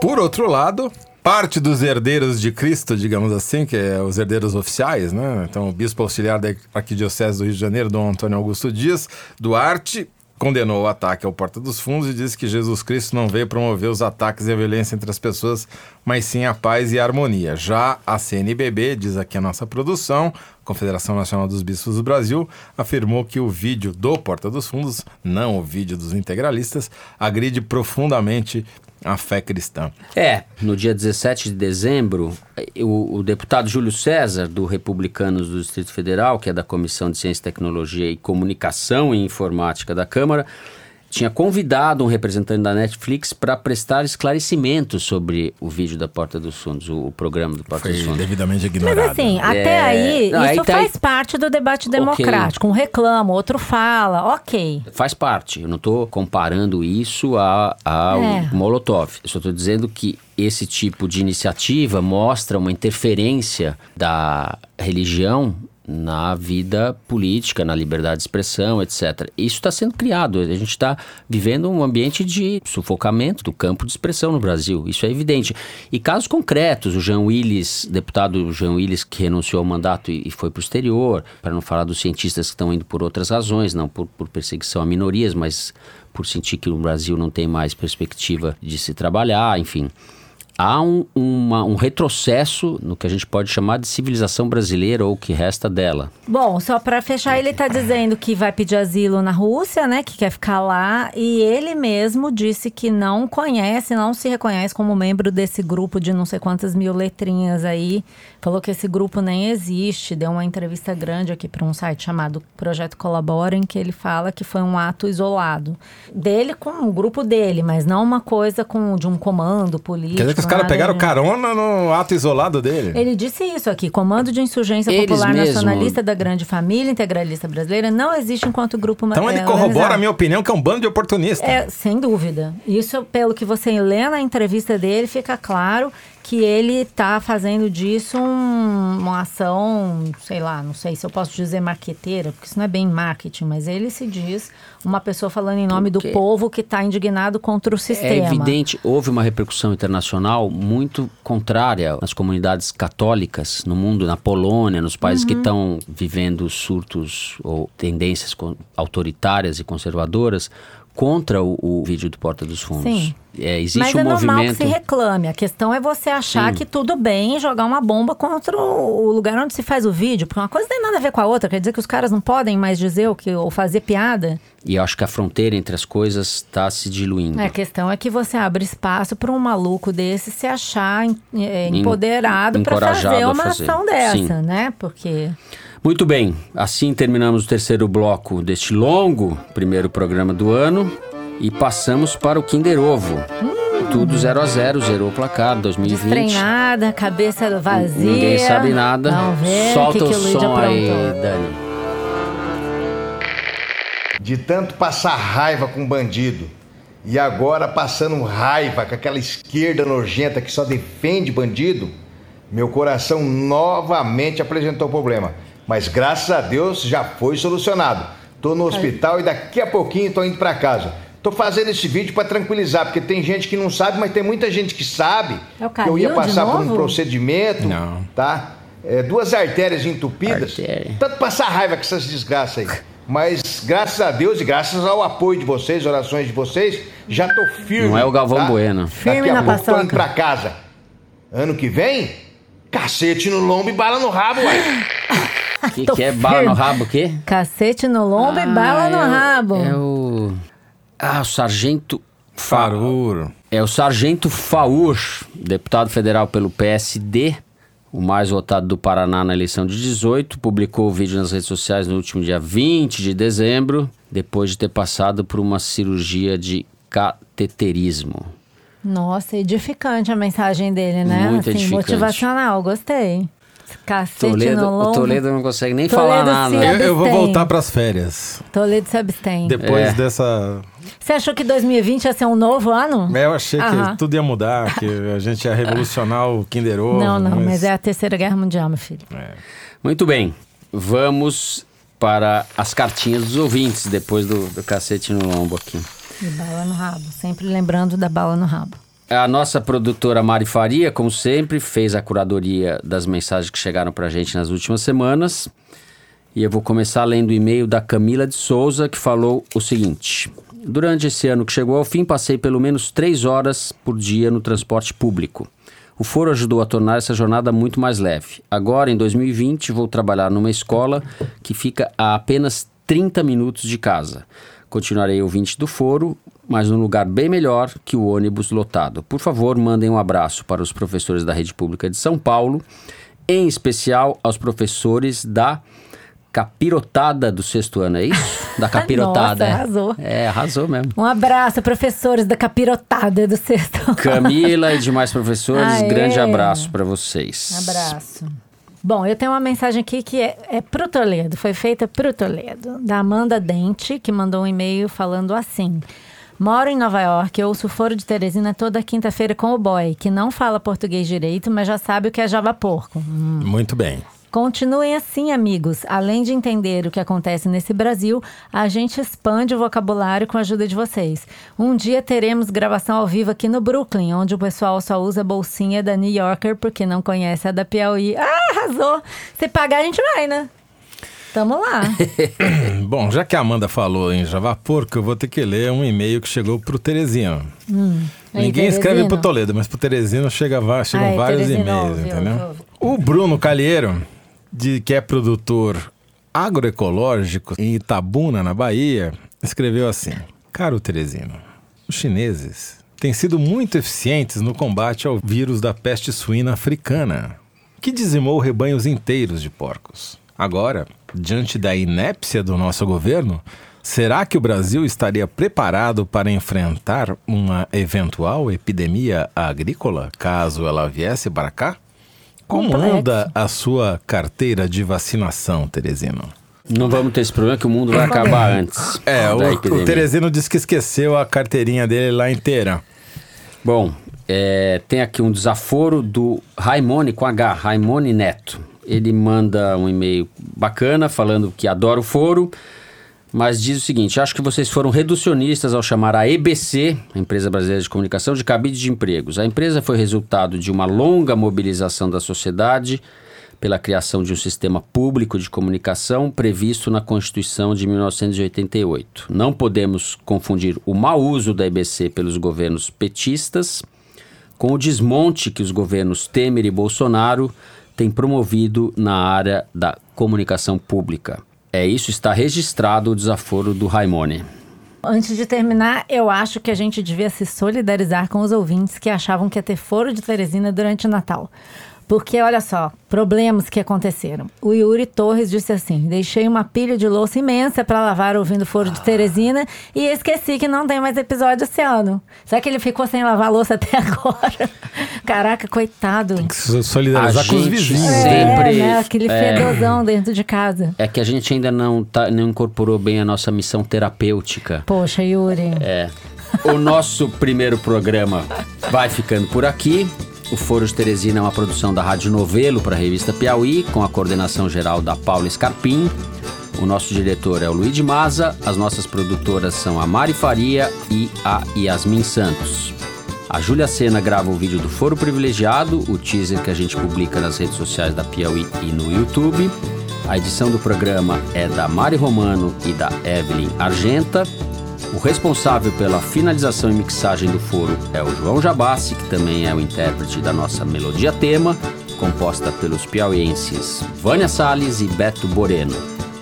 Por outro lado, parte dos herdeiros de Cristo, digamos assim, que é os herdeiros oficiais, né? Então, o bispo auxiliar da Arquidiocese do Rio de Janeiro, Dom Antônio Augusto Dias Duarte, condenou o ataque ao Porta dos Fundos e disse que Jesus Cristo não veio promover os ataques e a violência entre as pessoas, mas sim a paz e a harmonia. Já a CNBB, diz aqui a nossa produção, Confederação Nacional dos Bispos do Brasil, afirmou que o vídeo do Porta dos Fundos, não o vídeo dos integralistas, agride profundamente a fé cristã. É, no dia 17 de dezembro, o, o, deputado Júlio César, do Republicanos do Distrito Federal, que é da Comissão de Ciência, Tecnologia e Comunicação e Informática da Câmara, tinha convidado um representante da Netflix para prestar esclarecimentos sobre o vídeo da Porta dos Fundos, o, o programa do Porta Foi dos Fundos. devidamente ignorado. Mas assim, até É, aí, não, aí isso tá faz aí- parte do debate democrático. Um reclama, outro fala, ok. Faz parte. Eu não estou comparando isso a- ao É. Molotov. Eu só estou dizendo que esse tipo de iniciativa mostra uma interferência da religião na vida política, na liberdade de expressão, etc. Isso está sendo criado. A gente está vivendo um ambiente de sufocamento do campo de expressão no Brasil. Isso é evidente. E casos concretos, o Jean Willis, deputado Jean Willis, que renunciou ao mandato e, e foi para o exterior, para não falar dos cientistas que estão indo por outras razões, não por, por perseguição a minorias, mas por sentir que o Brasil não tem mais perspectiva de se trabalhar, enfim. Há um, uma- um retrocesso no que a gente pode chamar de civilização brasileira ou o que resta dela. Bom, só pra fechar, ele tá dizendo que vai pedir asilo na Rússia, né? Que quer ficar lá. E ele mesmo disse que não conhece, não se reconhece como membro desse grupo de não sei quantas mil letrinhas aí. Falou que esse grupo nem existe. Deu uma entrevista grande aqui para um site chamado Projeto Colabora, em que ele fala que foi um ato isolado. Dele com o grupo dele, mas não uma coisa com, de um comando político. Os caras pegaram carona no ato isolado dele. Ele disse isso aqui: Comando de Insurgência Eles Popular mesmo- Nacionalista da Grande Família Integralista Brasileira não existe enquanto grupo Então ele é, corrobora a organizado. minha opinião que é um bando de oportunistas. É, sem dúvida. Isso, pelo que você lê na entrevista dele, fica claro que ele está fazendo disso um- uma ação, sei lá, não sei se eu posso dizer marqueteira, porque isso não é bem marketing, mas ele se diz uma pessoa falando em nome Porque do povo que está indignado contra o sistema. É evidente, houve uma repercussão internacional muito contrária nas comunidades católicas no mundo, na Polônia, nos países Uhum. que estão vivendo surtos ou tendências autoritárias e conservadoras contra o, o vídeo do Porta dos Fundos. Sim. É, existe Mas um é normal movimento. que se reclame. A questão é você achar Sim. que tudo bem jogar uma bomba contra o lugar onde se faz o vídeo. Porque uma coisa não tem nada a ver com a outra. Quer dizer que os caras não podem mais dizer o que, ou fazer piada. E eu acho que a fronteira entre as coisas está se diluindo. É, A questão é que você abre espaço para um maluco desse se achar é, Em- empoderado para fazer uma fazer. ação dessa, Sim. né? Porque Muito bem, assim terminamos o terceiro bloco deste longo primeiro programa do ano e passamos para o Kinder Ovo. Tudo 0 a 0 zerou o placar 2020. Desprenhada, cabeça vazia. Ninguém sabe nada. Vamos ver Solta o que, o, que o som aí. Dani. de tanto passar raiva com bandido e agora passando raiva com aquela esquerda nojenta que só defende bandido, meu coração novamente apresentou problema. Mas graças a Deus já foi solucionado. Tô no hospital e daqui a pouquinho tô indo para casa. Tô fazendo esse vídeo para tranquilizar, porque tem gente que não sabe, mas tem muita gente que sabe É o que eu ia passar por um procedimento, Não. tá? É, duas artérias entupidas. Artéria. Tanto passar raiva com essas desgraças aí. Mas graças a Deus e graças ao apoio de vocês, orações de vocês, já tô firme. Não é o Galvão Bueno. Firme Daqui a na pouco tô indo pra casa. Ano que vem, cacete no lombo e bala no rabo, uai. O que, que é bala no rabo, o quê? Cacete no lombo e bala no é o- rabo. É o... Ah, o sargento... Fa- Faruro. É o sargento Faur, deputado federal pelo PSD, o mais votado do Paraná na eleição de 18, publicou o vídeo nas redes sociais no último dia 20 de dezembro, depois de ter passado por uma cirurgia de cateterismo. Nossa, edificante a mensagem dele, né? Muito assim, edificante. motivacional, gostei. Cacete Toledo, no o lombo. Toledo não consegue nem Toledo falar nada. Eu, eu vou voltar pras férias. Toledo se abstém. Depois É. dessa. Você achou que 2020 ia ser um novo ano? Eu achei que Aham. tudo ia mudar, que a gente ia revolucionar o Kinder Ovo. não, não, mas... é a Terceira Guerra Mundial, meu filho. Muito bem, vamos para as cartinhas dos ouvintes, depois do, do cacete no lombo aqui. E bala no rabo. Sempre lembrando da bala no rabo. A nossa produtora Mari Faria, como sempre, fez a curadoria das mensagens que chegaram pra gente nas últimas semanas. E eu vou começar lendo o e-mail da Camila de Souza, que falou o seguinte: Durante esse ano que chegou ao fim, passei pelo menos três horas por dia no transporte público. O foro ajudou a tornar essa jornada muito mais leve. Agora, em 2020, vou trabalhar numa escola que fica a apenas 30 minutos de casa. Continuarei ouvinte do foro, mas num lugar bem melhor que o ônibus lotado. Por favor, mandem um abraço para os professores da rede pública de São Paulo, em especial aos professores da capirotada do sexto ano, é isso? Da capirotada. Nossa, é. arrasou. É, arrasou mesmo. Um abraço, professores da capirotada do sexto. Camila e demais professores, Aê. grande abraço para vocês. Abraço. Bom, eu tenho uma mensagem aqui que é, é pro Toledo, foi feita pro Toledo, da Amanda Dente, que mandou um e-mail falando assim. Moro em Nova York, ouço o Foro de Teresina toda quinta-feira com o boy, que não fala português direito, mas já sabe o que é Java Porco. Hum. Muito bem. Continuem assim, amigos. Além de entender o que acontece nesse Brasil, a gente expande o vocabulário com a ajuda de vocês. Um dia teremos gravação ao vivo aqui no Brooklyn, onde o pessoal só usa a bolsinha da New Yorker porque não conhece a da Piauí. Ah, arrasou! Se pagar, a gente vai, né? Tamo lá. Bom, já que a Amanda falou em Java Porco, eu vou ter que ler um e-mail que chegou pro Teresino. Aí, Ninguém escreve Teresino. pro Toledo, mas pro Teresino chega, va- chegam Ai, vários e-mails, entendeu? O Bruno Calheiro, de, que é produtor agroecológico em Itabuna, na Bahia, escreveu assim: Caro Teresino, os chineses têm sido muito eficientes no combate ao vírus da peste suína africana, que dizimou rebanhos inteiros de porcos. Agora, diante da inépcia do nosso governo, será que o Brasil estaria preparado para enfrentar uma eventual epidemia agrícola caso ela viesse para cá? Como Complexo. anda a sua carteira de vacinação, Teresino? Não vamos ter esse problema que o mundo vai acabar antes. É, o, epidemia. o Teresino disse que esqueceu a carteirinha dele lá inteira. Bom, é, tem aqui um desaforo do Raimone com H, Raimone Neto. Ele manda um e-mail bacana falando que adora o foro, mas diz o seguinte: acho que vocês foram reducionistas ao chamar a EBC, a Empresa Brasileira de Comunicação, de cabide de empregos. A empresa foi resultado de uma longa mobilização da sociedade pela criação de um sistema público de comunicação previsto na Constituição de 1988. Não podemos confundir o mau uso da EBC pelos governos petistas com o desmonte que os governos Temer e Bolsonaro têm promovido na área da comunicação pública. É isso, está registrado o desaforo do Raimone. Antes de terminar, eu acho que a gente devia se solidarizar com os ouvintes que achavam que ia ter foro de Teresina durante o Natal. Porque, olha só, problemas que aconteceram. O Yuri Torres disse assim: deixei uma pilha de louça imensa para lavar ouvindo Foro de Teresina e esqueci que não tem mais episódio esse ano. Será que ele ficou sem lavar louça até agora? Caraca, coitado. Tem que se solidarizar A com os gente vizinhos. sempre- É, né? Aquele é. fedozão dentro de casa. É que a gente ainda não, tá, não incorporou bem a nossa missão terapêutica. Poxa, Yuri. É. O nosso primeiro programa vai ficando por aqui. O Foro de Teresina é uma produção da Rádio Novelo para a revista Piauí, com a coordenação geral da Paula Scarpim. O nosso diretor é o Luiz de Maza. As nossas produtoras são a Mari Faria e a Yasmin Santos. A Júlia Sena grava o vídeo do Foro Privilegiado, o teaser que a gente publica nas redes sociais da Piauí e no YouTube. A edição do programa é da Mari Romano e da Evelyn Argenta. O responsável pela finalização e mixagem do foro é o João Jabassi, que também é o intérprete da nossa melodia tema. composta pelos piauienses Vânia Salles e Beto Boreno.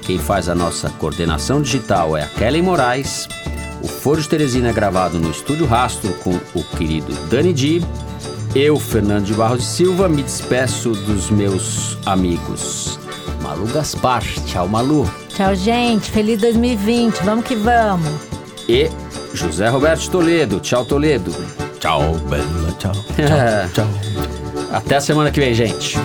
Quem faz a nossa coordenação digital é a Kelly Moraes. O Foro de Teresina é gravado no Estúdio Rastro com o querido Dani Di. Eu, Fernando de Barros Silva, me despeço dos meus amigos. Malu Gaspar. Tchau, Malu. Tchau, gente. Feliz 2020. Vamos que vamos. E José Roberto Toledo. Tchau, Toledo. Tchau, Bela. Tchau. Tchau. tchau. Até a semana que vem, gente.